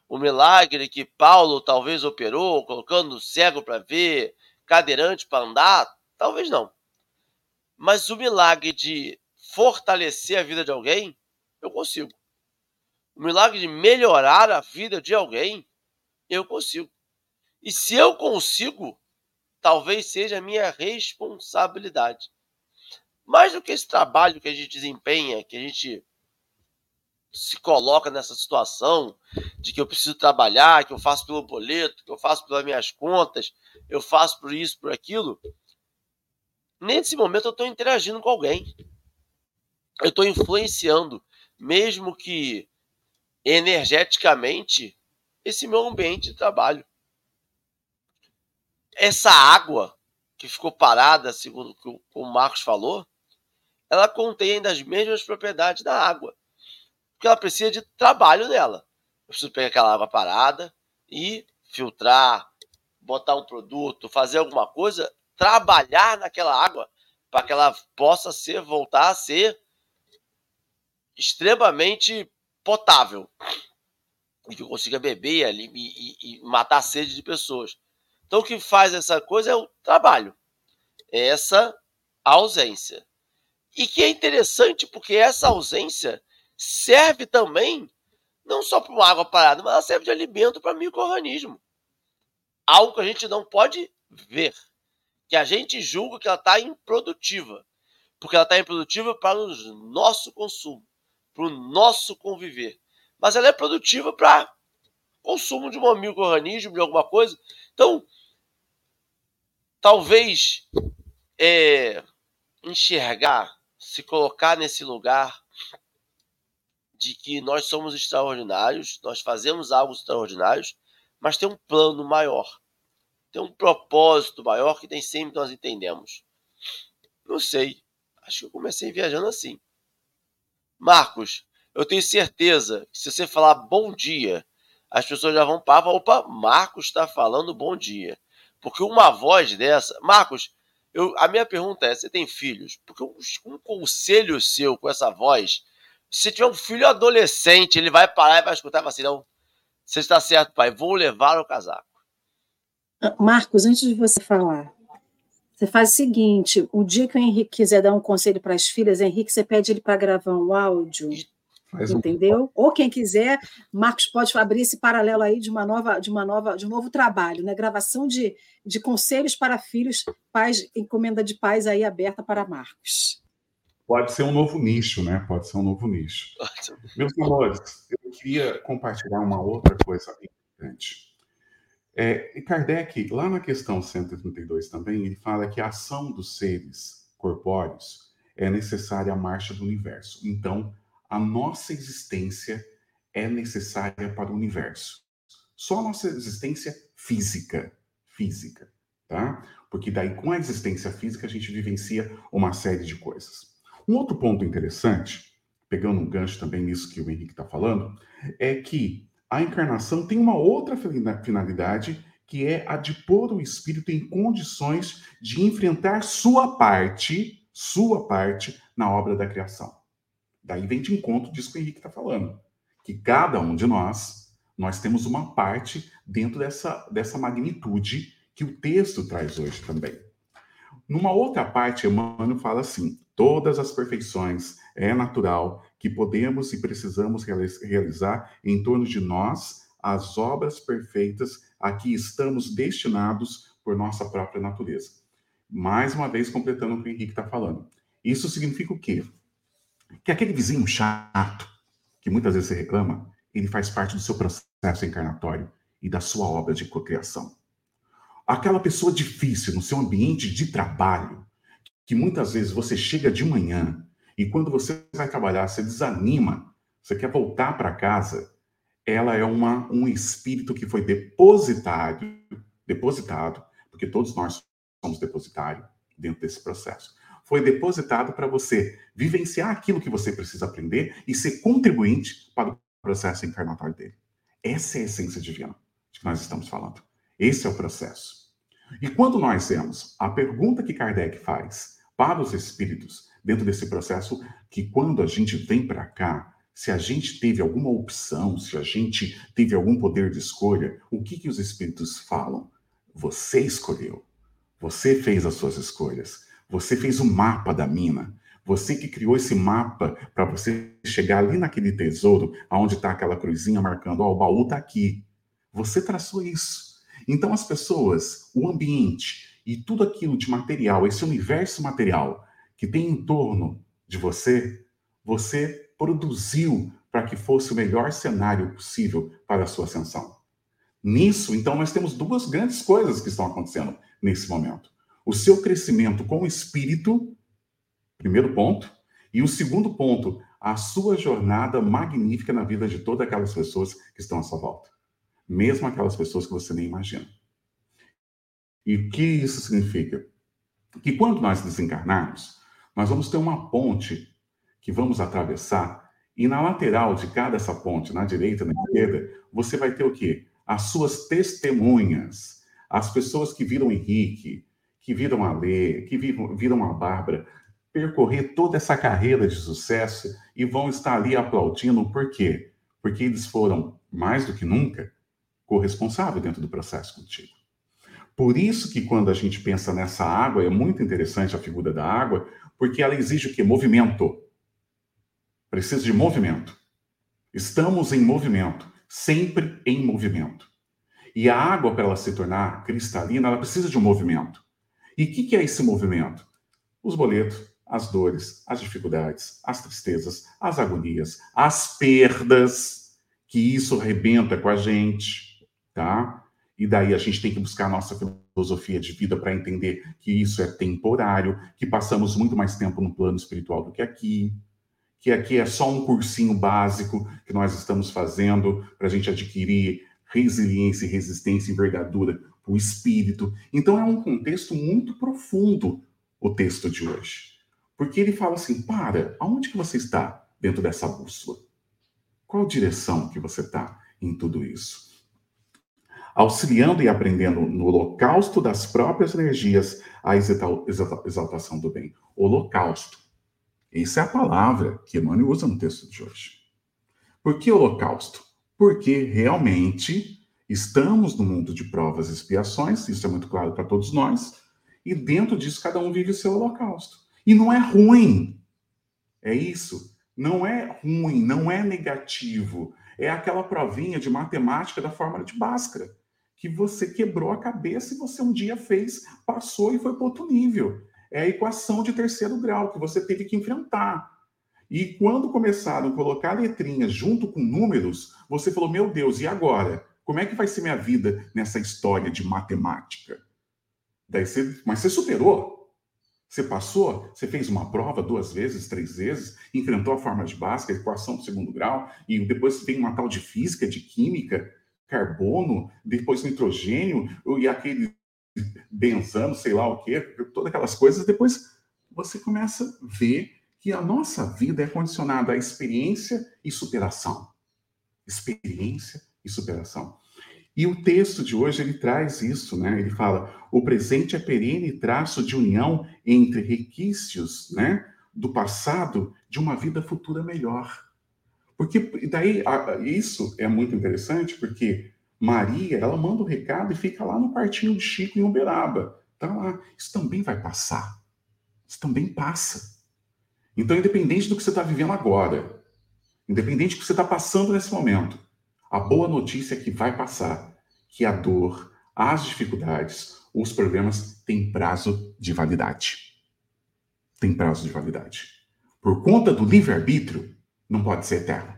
O milagre que Paulo talvez operou, colocando cego para ver, cadeirante para andar, talvez não. Mas o milagre de fortalecer a vida de alguém, eu consigo o milagre de melhorar a vida de alguém, eu consigo. E se eu consigo, talvez seja minha responsabilidade. Mais do que esse trabalho que a gente desempenha, que a gente se coloca nessa situação de que eu preciso trabalhar, que eu faço pelo boleto, que eu faço pelas minhas contas, eu faço por isso, por aquilo. Nesse momento eu estou interagindo com alguém. Eu estou influenciando, mesmo que energeticamente esse meu ambiente de trabalho. Essa água que ficou parada, segundo o que o Marcos falou, ela contém ainda as mesmas propriedades da água. Porque ela precisa de trabalho nela. Eu preciso pegar aquela água parada e filtrar, botar um produto, fazer alguma coisa, trabalhar naquela água para que ela possa ser voltar a ser extremamente potável e que eu consiga beber ali e, e, e, matar a sede de pessoas. Então o que faz essa coisa é o trabalho, é essa ausência. E que é interessante porque essa ausência serve também não só para uma água parada, mas ela serve de alimento para micro-organismo. Algo que a gente não pode ver, que a gente julga que ela está improdutiva, porque ela está improdutiva para o nosso consumo, para o nosso conviver. Mas ela é produtiva para consumo de um micro-organismo, de alguma coisa. Então, talvez é, enxergar, se colocar nesse lugar de que nós somos extraordinários, nós fazemos algo extraordinários, mas tem um plano maior, tem um propósito maior que nem sempre nós entendemos. Não sei, acho que eu comecei viajando assim. Marcos, eu tenho certeza que se você falar bom dia, as pessoas já vão para, opa, Marcos está falando bom dia. Porque uma voz dessa. Marcos, eu, a minha pergunta é: você tem filhos? Porque um, um conselho seu com essa voz, se tiver um filho adolescente, ele vai parar e vai escutar e vai assim: não, você está certo, pai, vou levar o casaco. Ah, Marcos, antes de você falar, você faz o seguinte: o dia que o Henrique quiser dar um conselho para as filhas, Henrique, você pede ele para gravar um áudio. Faz entendeu? Um... Ou quem quiser, Marcos pode abrir esse paralelo aí de uma nova, de uma nova, de um novo trabalho, né? Gravação de, de conselhos para filhos, pais, encomenda de pais aí aberta para Marcos. Pode ser um novo nicho, né? Pode ser um novo nicho. Meus amores, eu queria compartilhar uma outra coisa importante. É, Kardec, lá na questão 132 também, ele fala que a ação dos seres corpóreos é necessária à marcha do universo. Então, a nossa existência é necessária para o universo. Só a nossa existência física, física, tá? Porque daí com a existência física a gente vivencia uma série de coisas. Um outro ponto interessante, pegando um gancho também nisso que o Henrique está falando, é que a encarnação tem uma outra finalidade que é a de pôr o espírito em condições de enfrentar sua parte, sua parte na obra da criação. Daí vem de encontro disso que o Henrique está falando. Que cada um de nós, nós temos uma parte dentro dessa, dessa magnitude que o texto traz hoje também. Numa outra parte, Emmanuel fala assim: todas as perfeições é natural que podemos e precisamos realizar em torno de nós as obras perfeitas a que estamos destinados por nossa própria natureza. Mais uma vez, completando o que o Henrique está falando. Isso significa o quê? que aquele vizinho chato, que muitas vezes você reclama, ele faz parte do seu processo encarnatório e da sua obra de cocriação. Aquela pessoa difícil no seu ambiente de trabalho, que muitas vezes você chega de manhã e quando você vai trabalhar, você desanima, você quer voltar para casa, ela é uma, um espírito que foi depositado, depositado, porque todos nós somos depositários dentro desse processo foi depositado para você vivenciar aquilo que você precisa aprender e ser contribuinte para o processo encarnatório dele. Essa é a essência divina de que nós estamos falando. Esse é o processo. E quando nós temos a pergunta que Kardec faz para os espíritos dentro desse processo, que quando a gente vem para cá, se a gente teve alguma opção, se a gente teve algum poder de escolha, o que, que os espíritos falam? Você escolheu. Você fez as suas escolhas. Você fez o mapa da mina. Você que criou esse mapa para você chegar ali naquele tesouro, aonde está aquela cruzinha marcando, ó, oh, o baú está aqui. Você traçou isso. Então as pessoas, o ambiente e tudo aquilo de material, esse universo material que tem em torno de você, você produziu para que fosse o melhor cenário possível para a sua ascensão. Nisso, então, nós temos duas grandes coisas que estão acontecendo nesse momento o seu crescimento com o espírito, primeiro ponto, e o segundo ponto, a sua jornada magnífica na vida de todas aquelas pessoas que estão à sua volta, mesmo aquelas pessoas que você nem imagina. E o que isso significa? que quando nós desencarnarmos, nós vamos ter uma ponte que vamos atravessar e na lateral de cada essa ponte, na direita na esquerda, você vai ter o quê? As suas testemunhas, as pessoas que viram Henrique, que viram a Lê, que viram a Bárbara, percorrer toda essa carreira de sucesso e vão estar ali aplaudindo, por quê? Porque eles foram, mais do que nunca, corresponsáveis dentro do processo contigo. Por isso que quando a gente pensa nessa água, é muito interessante a figura da água, porque ela exige o quê? Movimento. Precisa de movimento. Estamos em movimento, sempre em movimento. E a água, para ela se tornar cristalina, ela precisa de um movimento. E o que, que é esse movimento? Os boletos, as dores, as dificuldades, as tristezas, as agonias, as perdas, que isso arrebenta com a gente, tá? E daí a gente tem que buscar nossa filosofia de vida para entender que isso é temporário, que passamos muito mais tempo no plano espiritual do que aqui, que aqui é só um cursinho básico que nós estamos fazendo para a gente adquirir resiliência, resistência, envergadura o espírito. Então é um contexto muito profundo o texto de hoje. Porque ele fala assim: para, aonde que você está dentro dessa bússola? Qual direção que você está em tudo isso? Auxiliando e aprendendo no holocausto das próprias energias a exaltação do bem. Holocausto. Essa é a palavra que Emmanuel usa no texto de hoje. Por que holocausto? Porque realmente estamos no mundo de provas e expiações, isso é muito claro para todos nós, e dentro disso cada um vive o seu holocausto. E não é ruim. É isso. Não é ruim, não é negativo. É aquela provinha de matemática da fórmula de Bhaskara que você quebrou a cabeça e você um dia fez, passou e foi para outro nível. É a equação de terceiro grau que você teve que enfrentar. E quando começaram a colocar letrinhas junto com números, você falou: Meu Deus, e agora? Como é que vai ser minha vida nessa história de matemática? Daí você, mas você superou. Você passou, você fez uma prova duas vezes, três vezes, enfrentou a forma de básica, a equação do segundo grau, e depois tem uma tal de física, de química, carbono, depois nitrogênio, e aquele benzano, sei lá o quê, todas aquelas coisas, depois você começa a ver que a nossa vida é condicionada à experiência e superação. Experiência e superação. E o texto de hoje ele traz isso, né? Ele fala: o presente é perene traço de união entre requisitos, né, do passado de uma vida futura melhor. Porque daí isso é muito interessante, porque Maria, ela manda o recado e fica lá no quartinho de Chico em Uberaba. Tá lá. Isso também vai passar. Isso também passa. Então, independente do que você está vivendo agora, independente do que você está passando nesse momento, a boa notícia é que vai passar, que a dor, as dificuldades, os problemas têm prazo de validade. Tem prazo de validade. Por conta do livre-arbítrio, não pode ser eterno.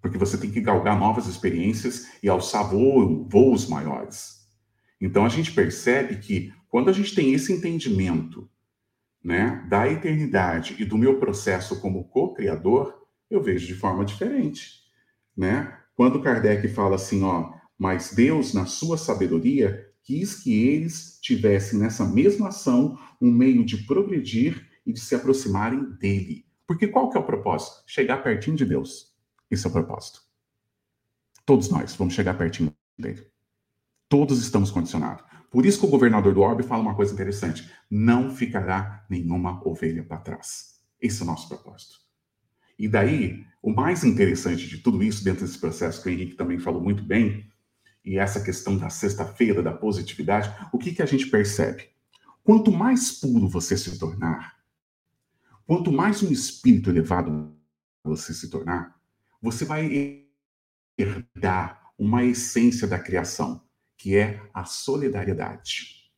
Porque você tem que galgar novas experiências e alçar voo, voos maiores. Então a gente percebe que quando a gente tem esse entendimento né, da eternidade e do meu processo como co-criador, eu vejo de forma diferente. Né? Quando Kardec fala assim, ó, mas Deus, na sua sabedoria, quis que eles tivessem nessa mesma ação um meio de progredir e de se aproximarem dele. Porque qual que é o propósito? Chegar pertinho de Deus. Esse é o propósito. Todos nós vamos chegar pertinho dele. Todos estamos condicionados. Por isso que o governador do Orbe fala uma coisa interessante: não ficará nenhuma ovelha para trás. Esse é o nosso propósito. E daí, o mais interessante de tudo isso, dentro desse processo que o Henrique também falou muito bem, e essa questão da sexta-feira, da positividade, o que, que a gente percebe? Quanto mais puro você se tornar, Quanto mais um espírito elevado você se tornar, você vai herdar uma essência da criação, que é a solidariedade.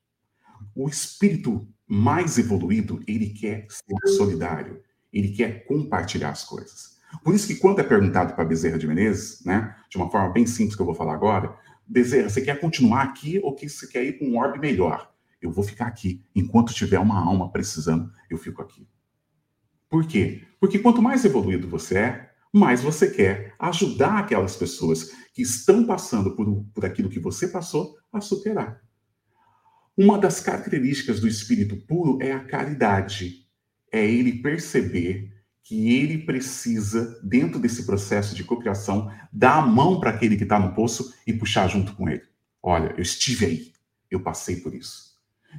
O espírito mais evoluído, ele quer ser solidário, ele quer compartilhar as coisas. Por isso que quando é perguntado para Bezerra de Menezes, né, de uma forma bem simples que eu vou falar agora, Bezerra, você quer continuar aqui ou que você quer ir para um orbe melhor? Eu vou ficar aqui. Enquanto tiver uma alma precisando, eu fico aqui. Por quê? Porque quanto mais evoluído você é, mais você quer ajudar aquelas pessoas que estão passando por, por aquilo que você passou a superar. Uma das características do espírito puro é a caridade. É ele perceber que ele precisa, dentro desse processo de cocriação, dar a mão para aquele que está no poço e puxar junto com ele. Olha, eu estive aí, eu passei por isso.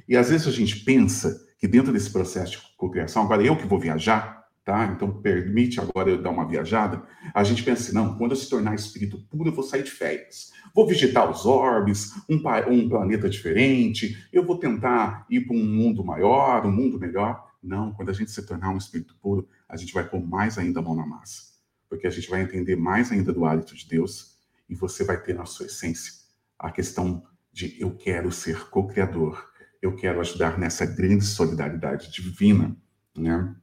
E às vezes a gente pensa que dentro desse processo de cocriação, agora eu que vou viajar, tá? Então permite agora eu dar uma viajada. A gente pensa assim, não, quando eu se tornar espírito puro, eu vou sair de férias. Vou visitar os orbes, um, um planeta diferente, eu vou tentar ir para um mundo maior, um mundo melhor. Não, quando a gente se tornar um espírito puro, a gente vai pôr mais ainda a mão na massa. Porque a gente vai entender mais ainda do hálito de Deus e você vai ter na sua essência a questão de eu quero ser co-criador, eu quero ajudar nessa grande solidariedade divina, né?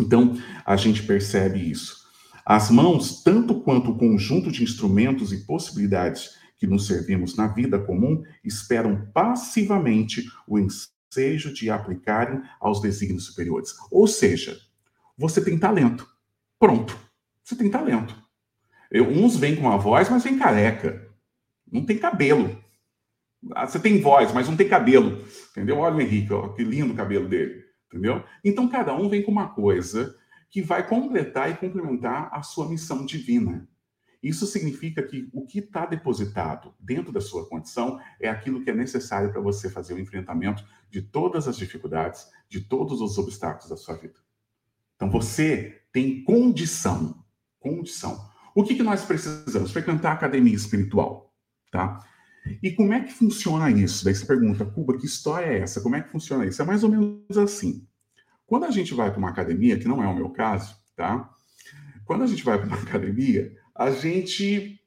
Então, a gente percebe isso. As mãos, tanto quanto o conjunto de instrumentos e possibilidades que nos servimos na vida comum, esperam passivamente o ensejo de aplicarem aos desígnios superiores. Ou seja, você tem talento. Pronto. Você tem talento. Eu, uns vêm com uma voz, mas vem careca. Não tem cabelo. Ah, você tem voz, mas não tem cabelo. Entendeu? Olha o Henrique, ó, que lindo o cabelo dele. Entendeu? Então, cada um vem com uma coisa que vai completar e complementar a sua missão divina. Isso significa que o que está depositado dentro da sua condição é aquilo que é necessário para você fazer o enfrentamento de todas as dificuldades, de todos os obstáculos da sua vida. Então, você tem condição, condição. O que, que nós precisamos? Frequentar a academia espiritual, tá? E como é que funciona isso? Daí você pergunta, Cuba, que história é essa? Como é que funciona isso? É mais ou menos assim. Quando a gente vai para uma academia, que não é o meu caso, tá? Quando a gente vai para uma academia, a gente.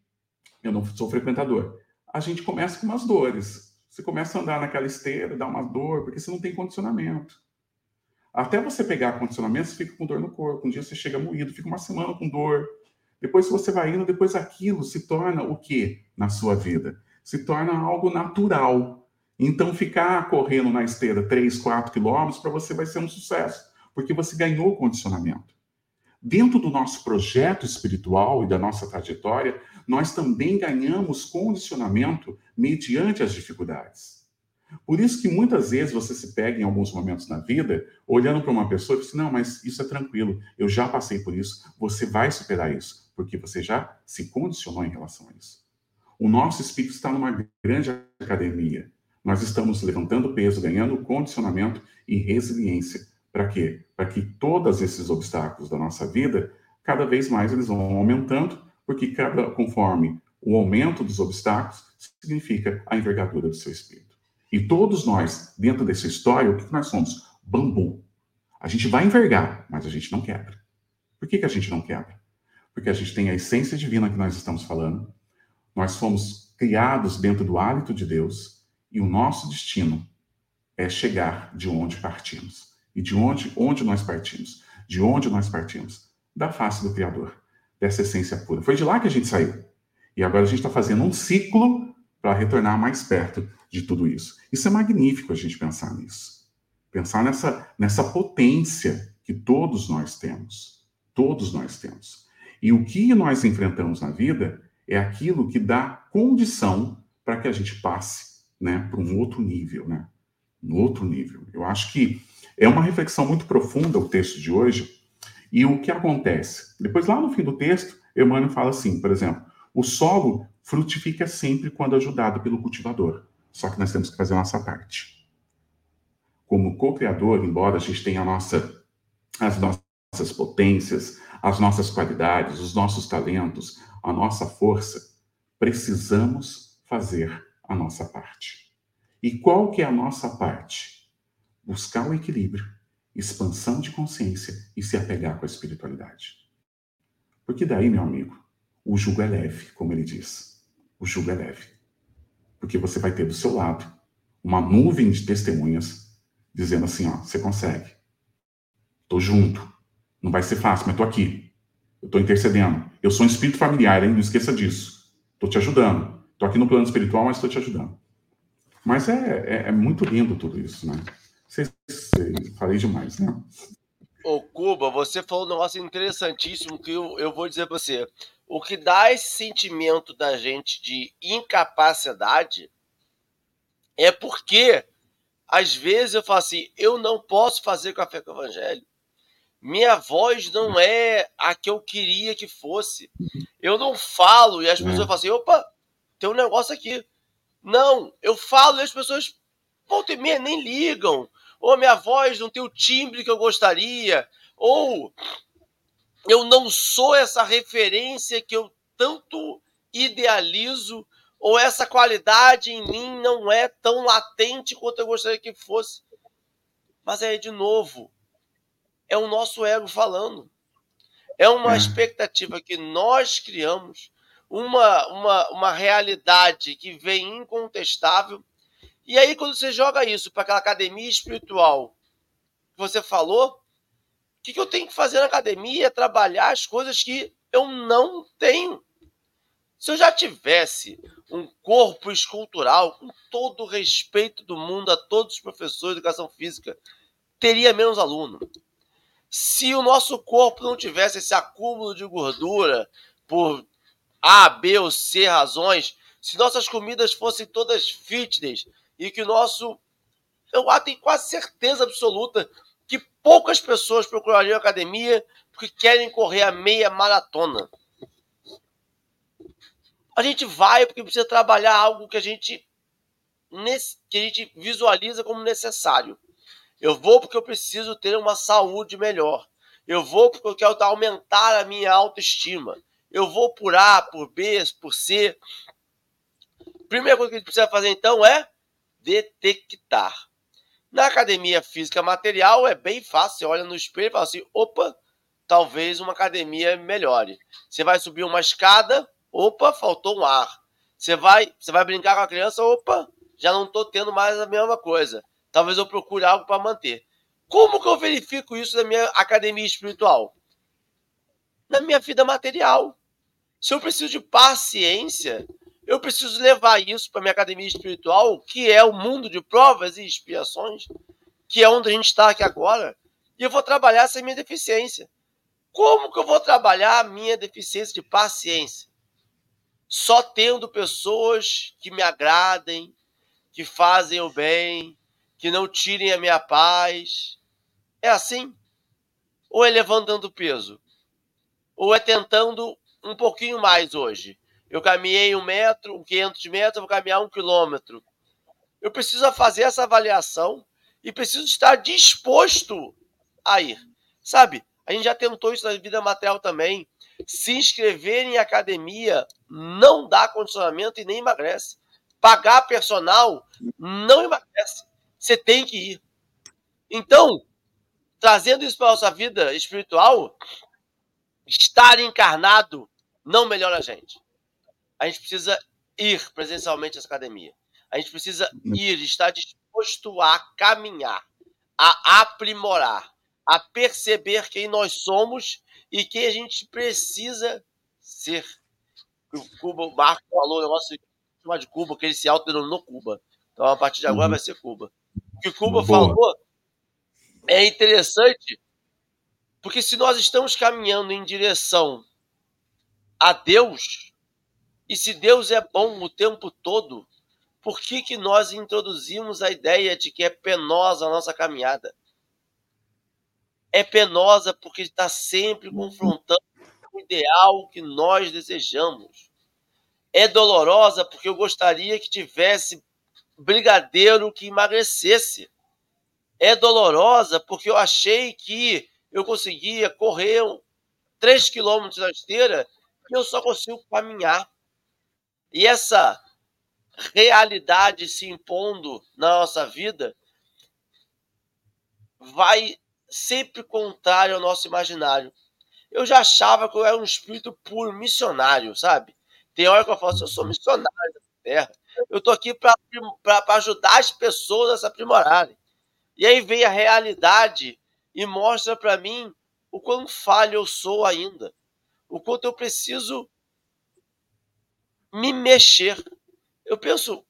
Eu não sou frequentador. A gente começa com umas dores. Você começa a andar naquela esteira, dá uma dor, porque você não tem condicionamento. Até você pegar condicionamento, você fica com dor no corpo. Um dia você chega moído, fica uma semana com dor. Depois, você vai indo, depois aquilo se torna o quê na sua vida? Se torna algo natural. Então, ficar correndo na esteira 3, 4 quilômetros para você vai ser um sucesso, porque você ganhou condicionamento. Dentro do nosso projeto espiritual e da nossa trajetória, nós também ganhamos condicionamento mediante as dificuldades. Por isso que muitas vezes você se pega em alguns momentos na vida, olhando para uma pessoa e diz: assim, Não, mas isso é tranquilo, eu já passei por isso, você vai superar isso, porque você já se condicionou em relação a isso. O nosso espírito está numa grande academia. Nós estamos levantando peso, ganhando condicionamento e resiliência. Para quê? Para que todos esses obstáculos da nossa vida, cada vez mais eles vão aumentando, porque cada, conforme o aumento dos obstáculos, significa a envergadura do seu espírito. E todos nós, dentro dessa história, o que nós somos? Bambu. A gente vai envergar, mas a gente não quebra. Por que, que a gente não quebra? Porque a gente tem a essência divina que nós estamos falando, nós fomos criados dentro do hálito de Deus e o nosso destino é chegar de onde partimos. E de onde, onde nós partimos? De onde nós partimos? Da face do Criador, dessa essência pura. Foi de lá que a gente saiu. E agora a gente está fazendo um ciclo para retornar mais perto de tudo isso. Isso é magnífico a gente pensar nisso. Pensar nessa, nessa potência que todos nós temos. Todos nós temos. E o que nós enfrentamos na vida é aquilo que dá condição para que a gente passe né, para um outro nível, né? Um outro nível. Eu acho que é uma reflexão muito profunda o texto de hoje. E o que acontece? Depois, lá no fim do texto, Emmanuel fala assim, por exemplo, o solo frutifica sempre quando ajudado pelo cultivador. Só que nós temos que fazer a nossa parte. Como co-criador, embora a gente tenha nossa, as nossas potências, as nossas qualidades, os nossos talentos, a nossa força, precisamos fazer a nossa parte. E qual que é a nossa parte? Buscar o equilíbrio, expansão de consciência e se apegar com a espiritualidade. Porque daí, meu amigo, o jugo é leve, como ele diz. O jugo é leve. Porque você vai ter do seu lado uma nuvem de testemunhas dizendo assim, ó, você consegue. Tô junto. Não vai ser fácil, mas tô aqui. Eu estou intercedendo. Eu sou um espírito familiar, hein? Não esqueça disso. Estou te ajudando. Estou aqui no plano espiritual, mas estou te ajudando. Mas é, é, é, muito lindo tudo isso, né? Falei demais, né? Ô, Cuba, você falou um negócio interessantíssimo que eu, eu vou dizer para você. O que dá esse sentimento da gente de incapacidade é porque às vezes eu falo assim, eu não posso fazer café com o evangelho. Minha voz não é a que eu queria que fosse. Eu não falo e as pessoas é. falam assim, opa, tem um negócio aqui. Não, eu falo e as pessoas volta e meia nem ligam. Ou minha voz não tem o timbre que eu gostaria. Ou eu não sou essa referência que eu tanto idealizo ou essa qualidade em mim não é tão latente quanto eu gostaria que fosse. Mas aí, de novo, é o nosso ego falando. É uma é. expectativa que nós criamos, uma, uma, uma realidade que vem incontestável. E aí, quando você joga isso para aquela academia espiritual que você falou, o que, que eu tenho que fazer na academia é trabalhar as coisas que eu não tenho. Se eu já tivesse um corpo escultural, com todo o respeito do mundo a todos os professores de educação física, teria menos aluno. Se o nosso corpo não tivesse esse acúmulo de gordura por A, B ou C razões, se nossas comidas fossem todas fitness e que o nosso. Eu tenho quase certeza absoluta que poucas pessoas procurariam academia porque querem correr a meia maratona. A gente vai porque precisa trabalhar algo que a gente, que a gente visualiza como necessário. Eu vou porque eu preciso ter uma saúde melhor. Eu vou porque eu quero aumentar a minha autoestima. Eu vou por A, por B, por C. Primeira coisa que a gente precisa fazer então é detectar. Na academia física material é bem fácil. Você olha no espelho e fala assim: opa, talvez uma academia melhore. Você vai subir uma escada, Opa, faltou um ar. Você vai, você vai brincar com a criança, opa, já não estou tendo mais a mesma coisa. Talvez eu procure algo para manter. Como que eu verifico isso na minha academia espiritual? Na minha vida material. Se eu preciso de paciência, eu preciso levar isso para minha academia espiritual, que é o mundo de provas e expiações, que é onde a gente está aqui agora, e eu vou trabalhar essa minha deficiência. Como que eu vou trabalhar a minha deficiência de paciência? só tendo pessoas que me agradem, que fazem o bem, que não tirem a minha paz. É assim? Ou é levantando peso? Ou é tentando um pouquinho mais hoje? Eu caminhei um metro, 500 metros, vou caminhar um quilômetro. Eu preciso fazer essa avaliação e preciso estar disposto a ir. Sabe, a gente já tentou isso na vida material também se inscrever em academia não dá condicionamento e nem emagrece. Pagar personal não emagrece. Você tem que ir. Então, trazendo isso para a nossa vida espiritual, estar encarnado não melhora a gente. A gente precisa ir presencialmente à academia. A gente precisa ir, estar disposto a caminhar, a aprimorar, a perceber quem nós somos e que a gente precisa ser. O Cuba, o Marco falou o negócio de Cuba, que ele se autodenominou Cuba. Então, a partir de agora, uhum. vai ser Cuba. O que Cuba Boa. falou é interessante, porque se nós estamos caminhando em direção a Deus, e se Deus é bom o tempo todo, por que, que nós introduzimos a ideia de que é penosa a nossa caminhada? é penosa porque está sempre confrontando o ideal que nós desejamos. É dolorosa porque eu gostaria que tivesse brigadeiro que emagrecesse. É dolorosa porque eu achei que eu conseguia correr 3 quilômetros na esteira e eu só consigo caminhar. E essa realidade se impondo na nossa vida vai sempre contrário ao nosso imaginário. Eu já achava que eu era um espírito puro missionário, sabe? Tem hora que eu falo assim, eu sou missionário da terra. Eu tô aqui para ajudar as pessoas a se aprimorarem. E aí vem a realidade e mostra para mim o quão falho eu sou ainda. O quanto eu preciso me mexer. Eu penso,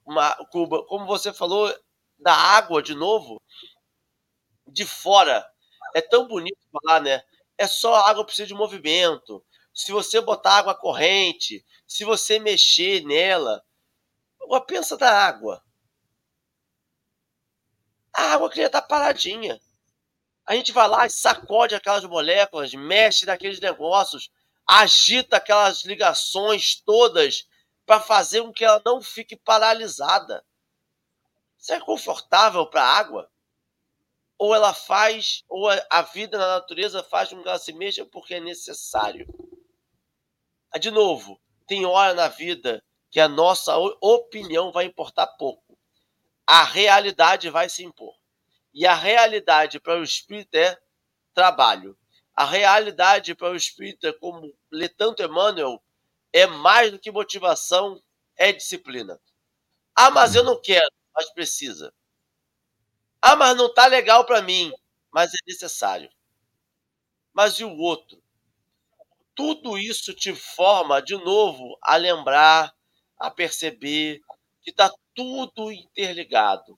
Cuba, como você falou da água de novo, de fora é tão bonito falar, né? É só água precisa de movimento. Se você botar água corrente, se você mexer nela, pensa da água. A água queria estar paradinha. A gente vai lá e sacode aquelas moléculas, mexe naqueles negócios, agita aquelas ligações todas para fazer com que ela não fique paralisada. Isso é confortável para a água? Ou ela faz, ou a vida na natureza faz com que ela se mexa porque é necessário. Ah, de novo, tem hora na vida que a nossa opinião vai importar pouco. A realidade vai se impor. E a realidade para o espírito é trabalho. A realidade para o espírito, é como lê tanto Emmanuel, é mais do que motivação, é disciplina. Ah, mas eu não quero, mas precisa. Ah, mas não está legal para mim, mas é necessário. Mas e o outro? Tudo isso te forma de novo a lembrar, a perceber que está tudo interligado.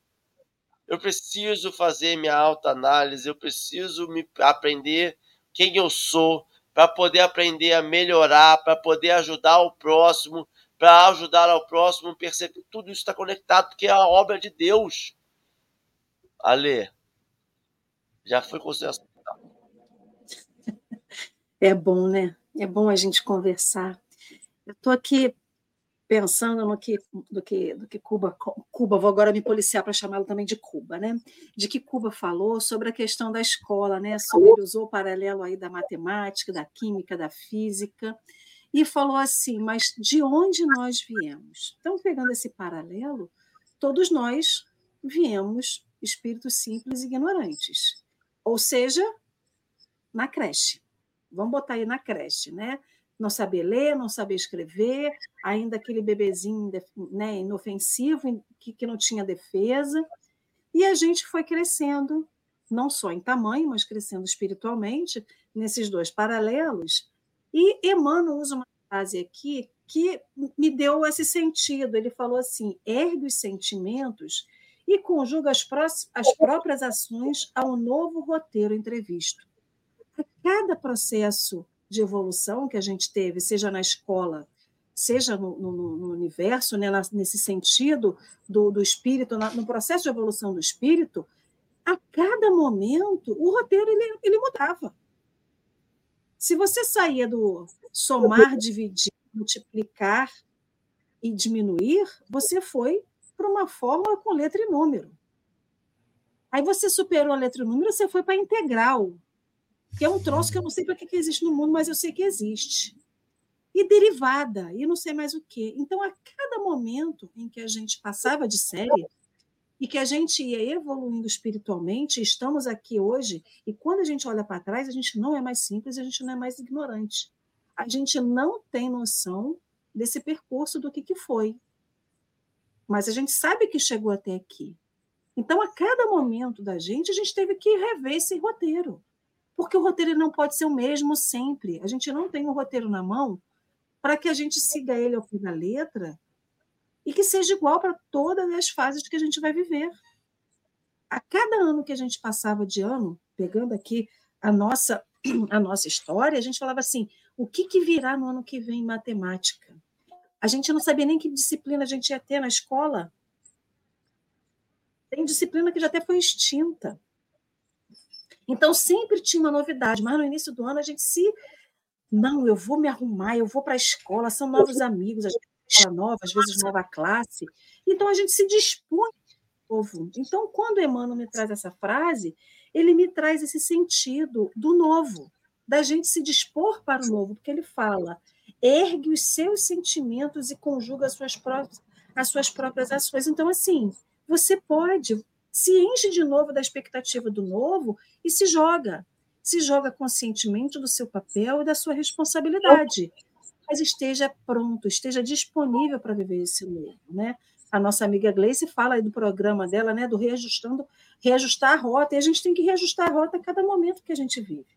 Eu preciso fazer minha autoanálise, eu preciso me aprender quem eu sou, para poder aprender a melhorar, para poder ajudar o próximo, para ajudar ao próximo, perceber tudo isso está conectado, porque é a obra de Deus. Ale, já foi consideração. É bom, né? É bom a gente conversar. Eu estou aqui pensando no que, do que, do que Cuba, Cuba, vou agora me policiar para chamá-lo também de Cuba, né? De que Cuba falou sobre a questão da escola, né? Sobre, ele usou o paralelo aí da matemática, da química, da física, e falou assim: mas de onde nós viemos? Então, pegando esse paralelo, todos nós viemos espíritos simples e ignorantes, ou seja, na creche. Vamos botar aí na creche, né? Não saber ler, não saber escrever, ainda aquele bebezinho né, inofensivo, que, que não tinha defesa. E a gente foi crescendo, não só em tamanho, mas crescendo espiritualmente, nesses dois paralelos. E Emmanuel usa uma frase aqui que me deu esse sentido. Ele falou assim: ergue os sentimentos e conjuga as, as próprias ações ao novo roteiro entrevisto. A cada processo de evolução que a gente teve, seja na escola, seja no, no, no universo, né, nesse sentido do, do espírito, no processo de evolução do espírito, a cada momento o roteiro ele, ele mudava. Se você saía do somar, dividir, multiplicar e diminuir, você foi para uma fórmula com letra e número. Aí você superou a letra e número, você foi para a integral, que é um troço que eu não sei para que, que existe no mundo, mas eu sei que existe. E derivada, e não sei mais o quê. Então, a cada momento em que a gente passava de série e que a gente ia evoluindo espiritualmente, estamos aqui hoje, e quando a gente olha para trás, a gente não é mais simples, a gente não é mais ignorante. A gente não tem noção desse percurso do que, que foi. Mas a gente sabe que chegou até aqui. Então, a cada momento da gente, a gente teve que rever esse roteiro porque o roteiro não pode ser o mesmo sempre. A gente não tem um roteiro na mão para que a gente siga ele ao fim da letra e que seja igual para todas as fases que a gente vai viver. A cada ano que a gente passava de ano, pegando aqui a nossa a nossa história, a gente falava assim: o que, que virá no ano que vem em matemática? A gente não sabia nem que disciplina a gente ia ter na escola. Tem disciplina que já até foi extinta. Então sempre tinha uma novidade, mas no início do ano a gente se não, eu vou me arrumar, eu vou para a escola, são novos amigos, a gente escola nova, às vezes nova classe. Então a gente se dispõe novo. Então quando Emmanuel me traz essa frase, ele me traz esse sentido do novo, da gente se dispor para o novo, porque ele fala: ergue os seus sentimentos e conjuga as suas próprias, as suas próprias ações. Então, assim, você pode, se enche de novo da expectativa do novo e se joga. Se joga conscientemente do seu papel e da sua responsabilidade. Mas esteja pronto, esteja disponível para viver esse novo. Né? A nossa amiga Gleice fala aí do programa dela, né, do reajustando, reajustar a rota, e a gente tem que reajustar a rota a cada momento que a gente vive.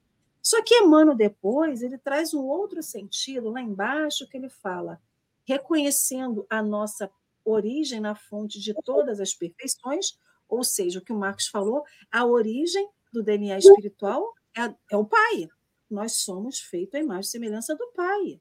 Só que Emmanuel depois, ele traz um outro sentido lá embaixo que ele fala, reconhecendo a nossa origem na fonte de todas as perfeições, ou seja, o que o Marcos falou, a origem do DNA espiritual é, é o Pai. Nós somos feitos à imagem e semelhança do Pai.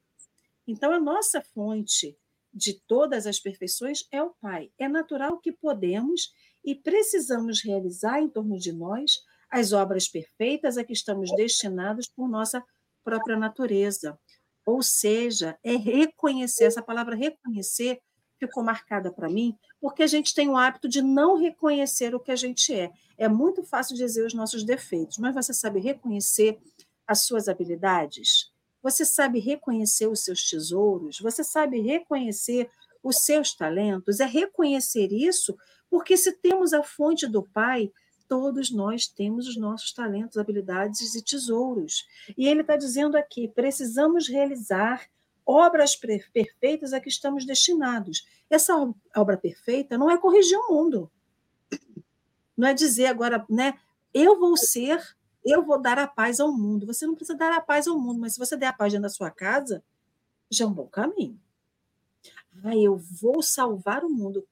Então, a nossa fonte de todas as perfeições é o Pai. É natural que podemos e precisamos realizar em torno de nós as obras perfeitas a que estamos destinados por nossa própria natureza. Ou seja, é reconhecer, essa palavra reconhecer ficou marcada para mim, porque a gente tem o hábito de não reconhecer o que a gente é. É muito fácil dizer os nossos defeitos, mas você sabe reconhecer as suas habilidades? Você sabe reconhecer os seus tesouros? Você sabe reconhecer os seus talentos? É reconhecer isso, porque se temos a fonte do Pai, todos nós temos os nossos talentos, habilidades e tesouros. E ele está dizendo aqui: precisamos realizar obras perfeitas a que estamos destinados. Essa obra perfeita não é corrigir o mundo. Não é dizer agora, né? Eu vou ser, eu vou dar a paz ao mundo. Você não precisa dar a paz ao mundo, mas se você der a paz dentro da sua casa, já é um bom caminho. Ah, eu vou salvar o mundo.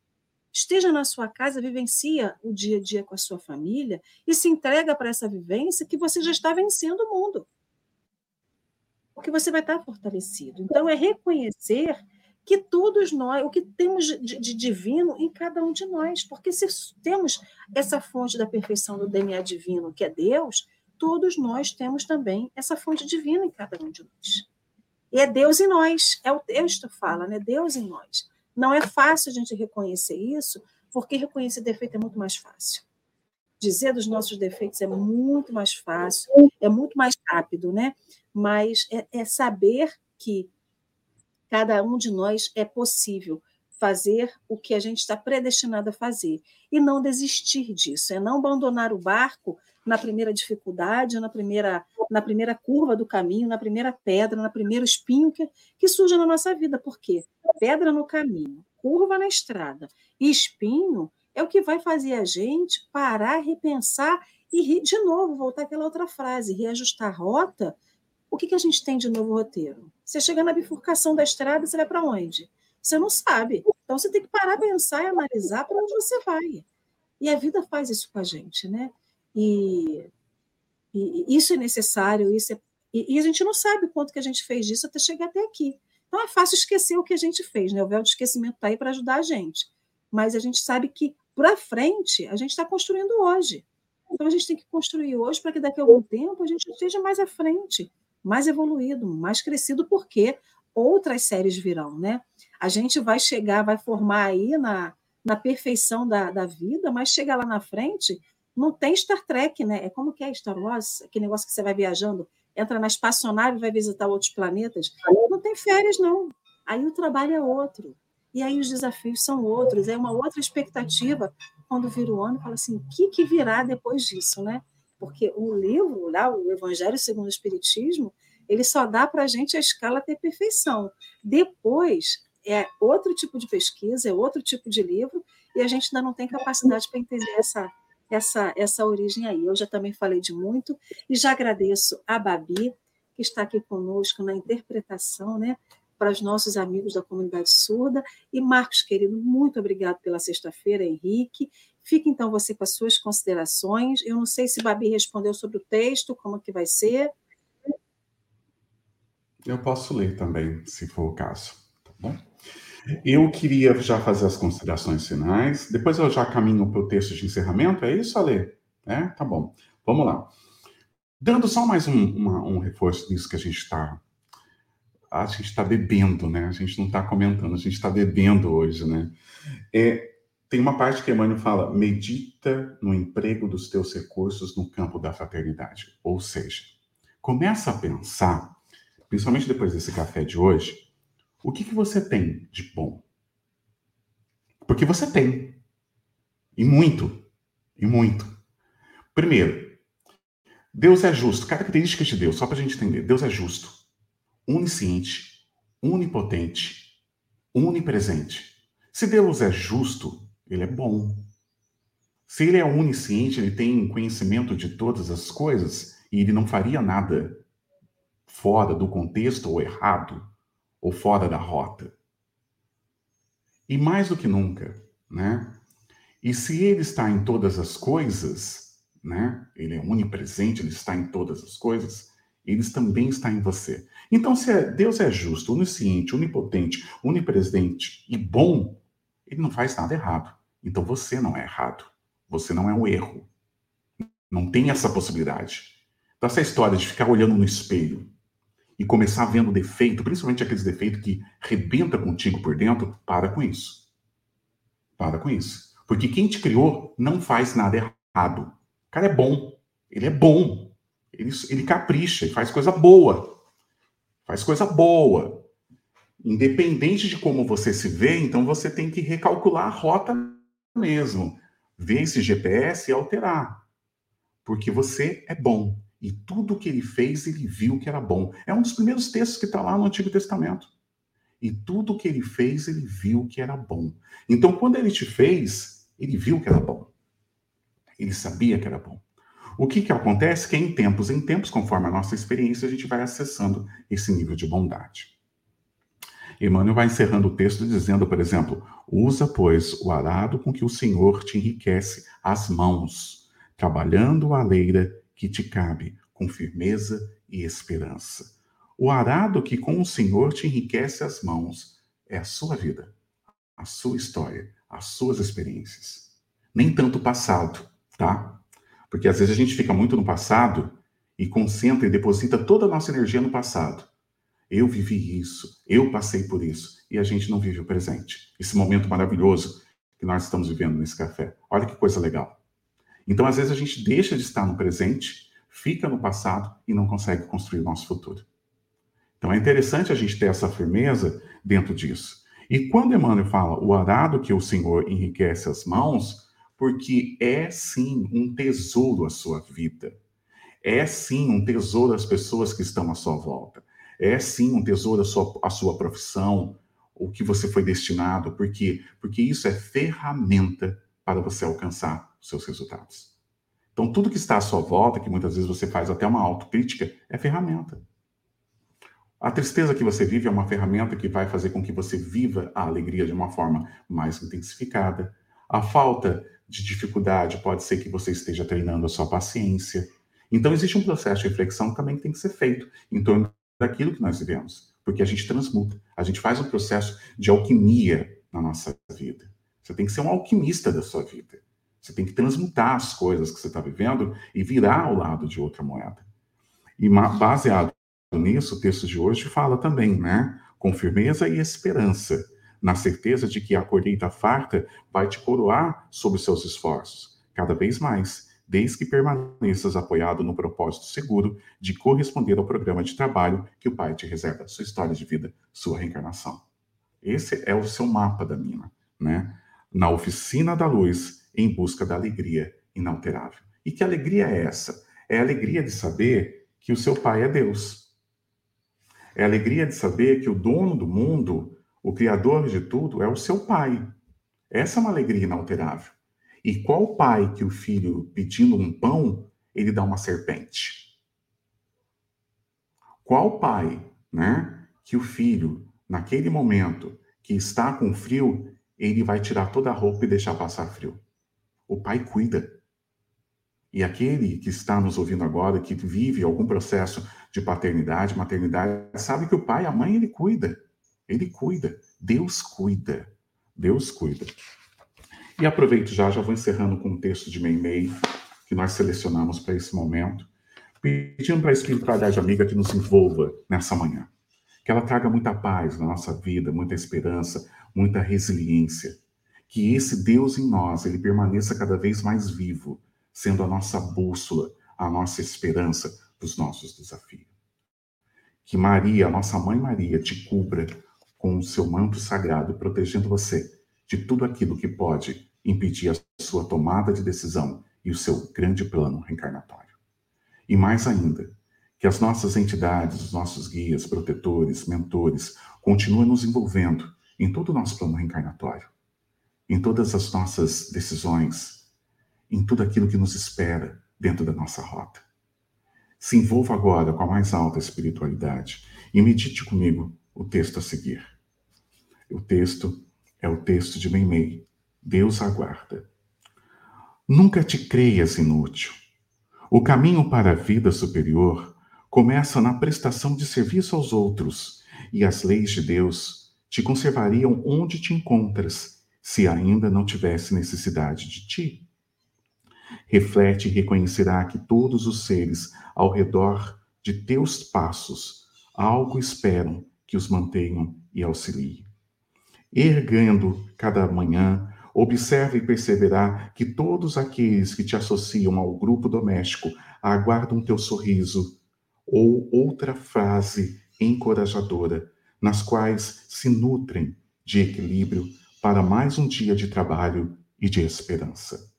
Esteja na sua casa, vivencia o dia a dia com a sua família e se entrega para essa vivência que você já está vencendo o mundo porque você vai estar fortalecido. Então, é reconhecer que todos nós, o que temos de, de, divino em cada um de nós, porque se temos essa fonte da perfeição do DNA divino, que é Deus, todos nós temos também essa fonte divina em cada um de nós. E é Deus em nós, é o texto fala, né? Deus em nós. Não é fácil a gente reconhecer isso, porque reconhecer defeito é muito mais fácil. Dizer dos nossos defeitos é muito mais fácil, é muito mais rápido, né? Mas é, é saber que cada um de nós é possível fazer o que a gente está predestinado a fazer e não desistir disso, é não abandonar o barco na primeira dificuldade, na primeira, na primeira curva do caminho, na primeira pedra, na primeiro espinho que, que surge na nossa vida. Por quê? Pedra no caminho, curva na estrada e espinho é o que vai fazer a gente parar, repensar e, de novo, voltar àquela outra frase, reajustar a rota que, que a gente tem de novo roteiro? Você chega na bifurcação da estrada, você vai para onde? Você não sabe. Então você tem que parar, pensar e analisar para onde você vai. E a vida faz isso com a gente, né? E, e isso é necessário, isso é, e, e, a gente não sabe o quanto que a gente fez disso até chegar até aqui. Então é fácil esquecer o que a gente fez, né? O véu de esquecimento está aí para ajudar a gente. Mas a gente sabe que para frente a gente está construindo hoje. Então a gente tem que construir hoje para que daqui a algum tempo a gente esteja mais à frente mais evoluído, mais crescido, porque outras séries virão, né? A gente vai chegar, vai formar aí na, na perfeição da, da vida, mas chegar lá na frente, não tem Star Trek, né? É como que é Star Wars, aquele negócio que você vai viajando, entra na espaçonave e vai visitar outros planetas. Não tem férias, não. Aí o trabalho é outro. E aí os desafios são outros, é uma outra expectativa quando vira o ano, fala assim, o que, que virá depois disso, né? Porque o livro, lá, o Evangelho segundo o Espiritismo, ele só dá para a gente a escala ter perfeição. Depois é outro tipo de pesquisa, é outro tipo de livro, e a gente ainda não tem capacidade para entender essa, essa, essa origem aí. Eu já também falei de muito, e já agradeço a Babi, que está aqui conosco na interpretação, né? Para os nossos amigos da comunidade surda. E Marcos, querido, muito obrigado pela sexta-feira, Henrique. Fique então você com as suas considerações. Eu não sei se Babi respondeu sobre o texto, como que vai ser. Eu posso ler também, se for o caso, tá bom? Eu queria já fazer as considerações finais, depois eu já caminho para o texto de encerramento, é isso, Ale? É? Tá bom. Vamos lá. Dando só mais um, uma, um reforço nisso que a gente está a gente está bebendo, né? A gente não está comentando, a gente está bebendo hoje, né? É, tem uma parte que Emmanuel fala: medita no emprego dos teus recursos no campo da fraternidade. Ou seja, começa a pensar, principalmente depois desse café de hoje, o que, que você tem de bom? Porque você tem. E muito. E muito. Primeiro, Deus é justo. Características de Deus, só para a gente entender. Deus é justo, onisciente, onipotente, onipresente. Se Deus é justo, ele é bom. Se ele é onisciente, ele tem conhecimento de todas as coisas e ele não faria nada fora do contexto ou errado ou fora da rota. E mais do que nunca, né? E se ele está em todas as coisas, né? Ele é onipresente, ele está em todas as coisas, ele também está em você. Então, se é, Deus é justo, onisciente, onipotente, onipresente e bom, ele não faz nada errado. Então você não é errado. Você não é um erro. Não tem essa possibilidade. Então, essa história de ficar olhando no espelho e começar vendo defeito, principalmente aqueles defeitos que rebenta contigo por dentro, para com isso. Para com isso. Porque quem te criou não faz nada errado. O cara é bom. Ele é bom. Ele, ele capricha, ele faz coisa boa. Faz coisa boa. Independente de como você se vê, então você tem que recalcular a rota mesmo. Ver esse GPS e alterar. Porque você é bom. E tudo que ele fez, ele viu que era bom. É um dos primeiros textos que está lá no Antigo Testamento. E tudo que ele fez, ele viu que era bom. Então, quando ele te fez, ele viu que era bom. Ele sabia que era bom. O que, que acontece? Que em tempos em tempos, conforme a nossa experiência, a gente vai acessando esse nível de bondade. Emmanuel vai encerrando o texto dizendo, por exemplo, usa, pois, o arado com que o Senhor te enriquece as mãos, trabalhando a leira que te cabe, com firmeza e esperança. O arado que com o Senhor te enriquece as mãos é a sua vida, a sua história, as suas experiências. Nem tanto o passado, tá? Porque às vezes a gente fica muito no passado e concentra e deposita toda a nossa energia no passado. Eu vivi isso, eu passei por isso, e a gente não vive o presente. Esse momento maravilhoso que nós estamos vivendo nesse café. Olha que coisa legal. Então, às vezes, a gente deixa de estar no presente, fica no passado e não consegue construir o nosso futuro. Então, é interessante a gente ter essa firmeza dentro disso. E quando Emmanuel fala o arado que o Senhor enriquece as mãos, porque é sim um tesouro a sua vida. É sim um tesouro as pessoas que estão à sua volta. É sim um tesouro a sua, a sua profissão, o que você foi destinado. Por quê? Porque isso é ferramenta para você alcançar os seus resultados. Então, tudo que está à sua volta, que muitas vezes você faz até uma autocrítica, é ferramenta. A tristeza que você vive é uma ferramenta que vai fazer com que você viva a alegria de uma forma mais intensificada. A falta de dificuldade pode ser que você esteja treinando a sua paciência. Então, existe um processo de reflexão que também tem que ser feito em torno daquilo que nós vivemos, porque a gente transmuta, a gente faz um processo de alquimia na nossa vida. Você tem que ser um alquimista da sua vida. Você tem que transmutar as coisas que você está vivendo e virar ao lado de outra moeda. E baseado nisso, o texto de hoje fala também, né? Com firmeza e esperança, na certeza de que a colheita farta vai te coroar sobre os seus esforços, cada vez mais, desde que permaneças apoiado no propósito seguro de corresponder ao programa de trabalho que o Pai te reserva, sua história de vida, sua reencarnação. Esse é o seu mapa da mina, né? Na oficina da luz, em busca da alegria inalterável. E que alegria é essa? É a alegria de saber que o seu pai é Deus. É a alegria de saber que o dono do mundo, o criador de tudo, é o seu pai. Essa é uma alegria inalterável. E qual pai que o filho pedindo um pão, ele dá uma serpente? Qual pai, né, que o filho, naquele momento que está com frio, ele vai tirar toda a roupa e deixar passar frio? O pai cuida. E aquele que está nos ouvindo agora, que vive algum processo de paternidade, maternidade, sabe que o pai, a mãe, ele cuida. Ele cuida. Deus cuida. Deus cuida. E aproveito já, já vou encerrando com um texto de Meimei, que nós selecionamos para esse momento, pedindo para a espiritualidade amiga que nos envolva nessa manhã. Que ela traga muita paz na nossa vida, muita esperança, muita resiliência que esse Deus em nós, ele permaneça cada vez mais vivo, sendo a nossa bússola, a nossa esperança dos nossos desafios. Que Maria, nossa mãe Maria, te cubra com o seu manto sagrado, protegendo você de tudo aquilo que pode impedir a sua tomada de decisão e o seu grande plano reencarnatório. E mais ainda, que as nossas entidades, os nossos guias, protetores, mentores, continuem nos envolvendo em todo o nosso plano reencarnatório em todas as nossas decisões, em tudo aquilo que nos espera dentro da nossa rota. Se envolva agora com a mais alta espiritualidade e medite comigo o texto a seguir. O texto é o texto de Meimei. Deus aguarda. Nunca te creias inútil. O caminho para a vida superior começa na prestação de serviço aos outros, e as leis de Deus te conservariam onde te encontras se ainda não tivesse necessidade de ti. reflete e reconhecerá que todos os seres ao redor de teus passos algo esperam que os mantenham e auxiliem. Ergando cada manhã, observe e perceberá que todos aqueles que te associam ao grupo doméstico aguardam teu sorriso ou outra frase encorajadora, nas quais se nutrem de equilíbrio para mais um dia de trabalho e de esperança.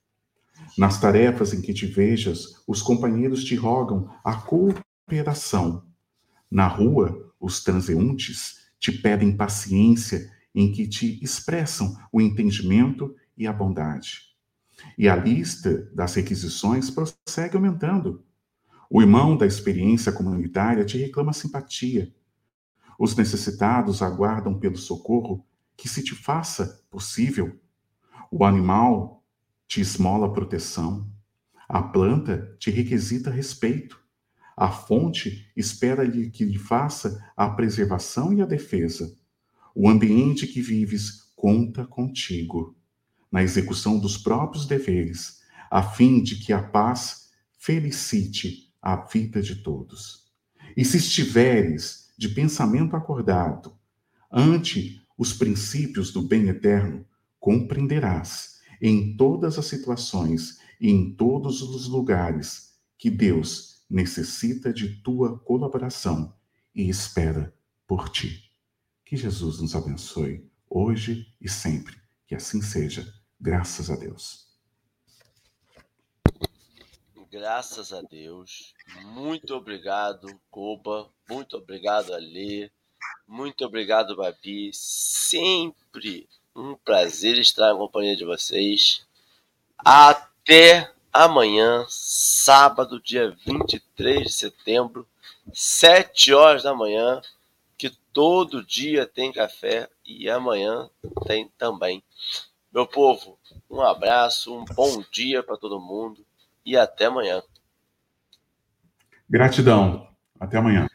Nas tarefas em que te vejas, os companheiros te rogam a cooperação. Na rua, os transeuntes te pedem paciência em que te expressam o entendimento e a bondade. E a lista das requisições prossegue aumentando. O irmão da experiência comunitária te reclama simpatia. Os necessitados aguardam pelo socorro que se te faça possível. O animal te esmola proteção. A planta te requisita respeito. A fonte espera que lhe faça a preservação e a defesa. O ambiente que vives conta contigo na execução dos próprios deveres, a fim de que a paz felicite a vida de todos. E se estiveres de pensamento acordado ante os princípios do bem eterno, compreenderás em todas as situações e em todos os lugares que Deus necessita de tua colaboração e espera por ti. Que Jesus nos abençoe hoje e sempre. Que assim seja. Graças a Deus. Graças a Deus. Muito obrigado, Coba. Muito obrigado, Alê. Muito obrigado, Babi. Sempre um prazer estar na companhia de vocês. Até amanhã, sábado, dia 23 de setembro, 7 horas da manhã, todo dia tem café e amanhã tem também. Meu povo, um abraço, um bom dia para todo mundo e até amanhã. Gratidão. Até amanhã.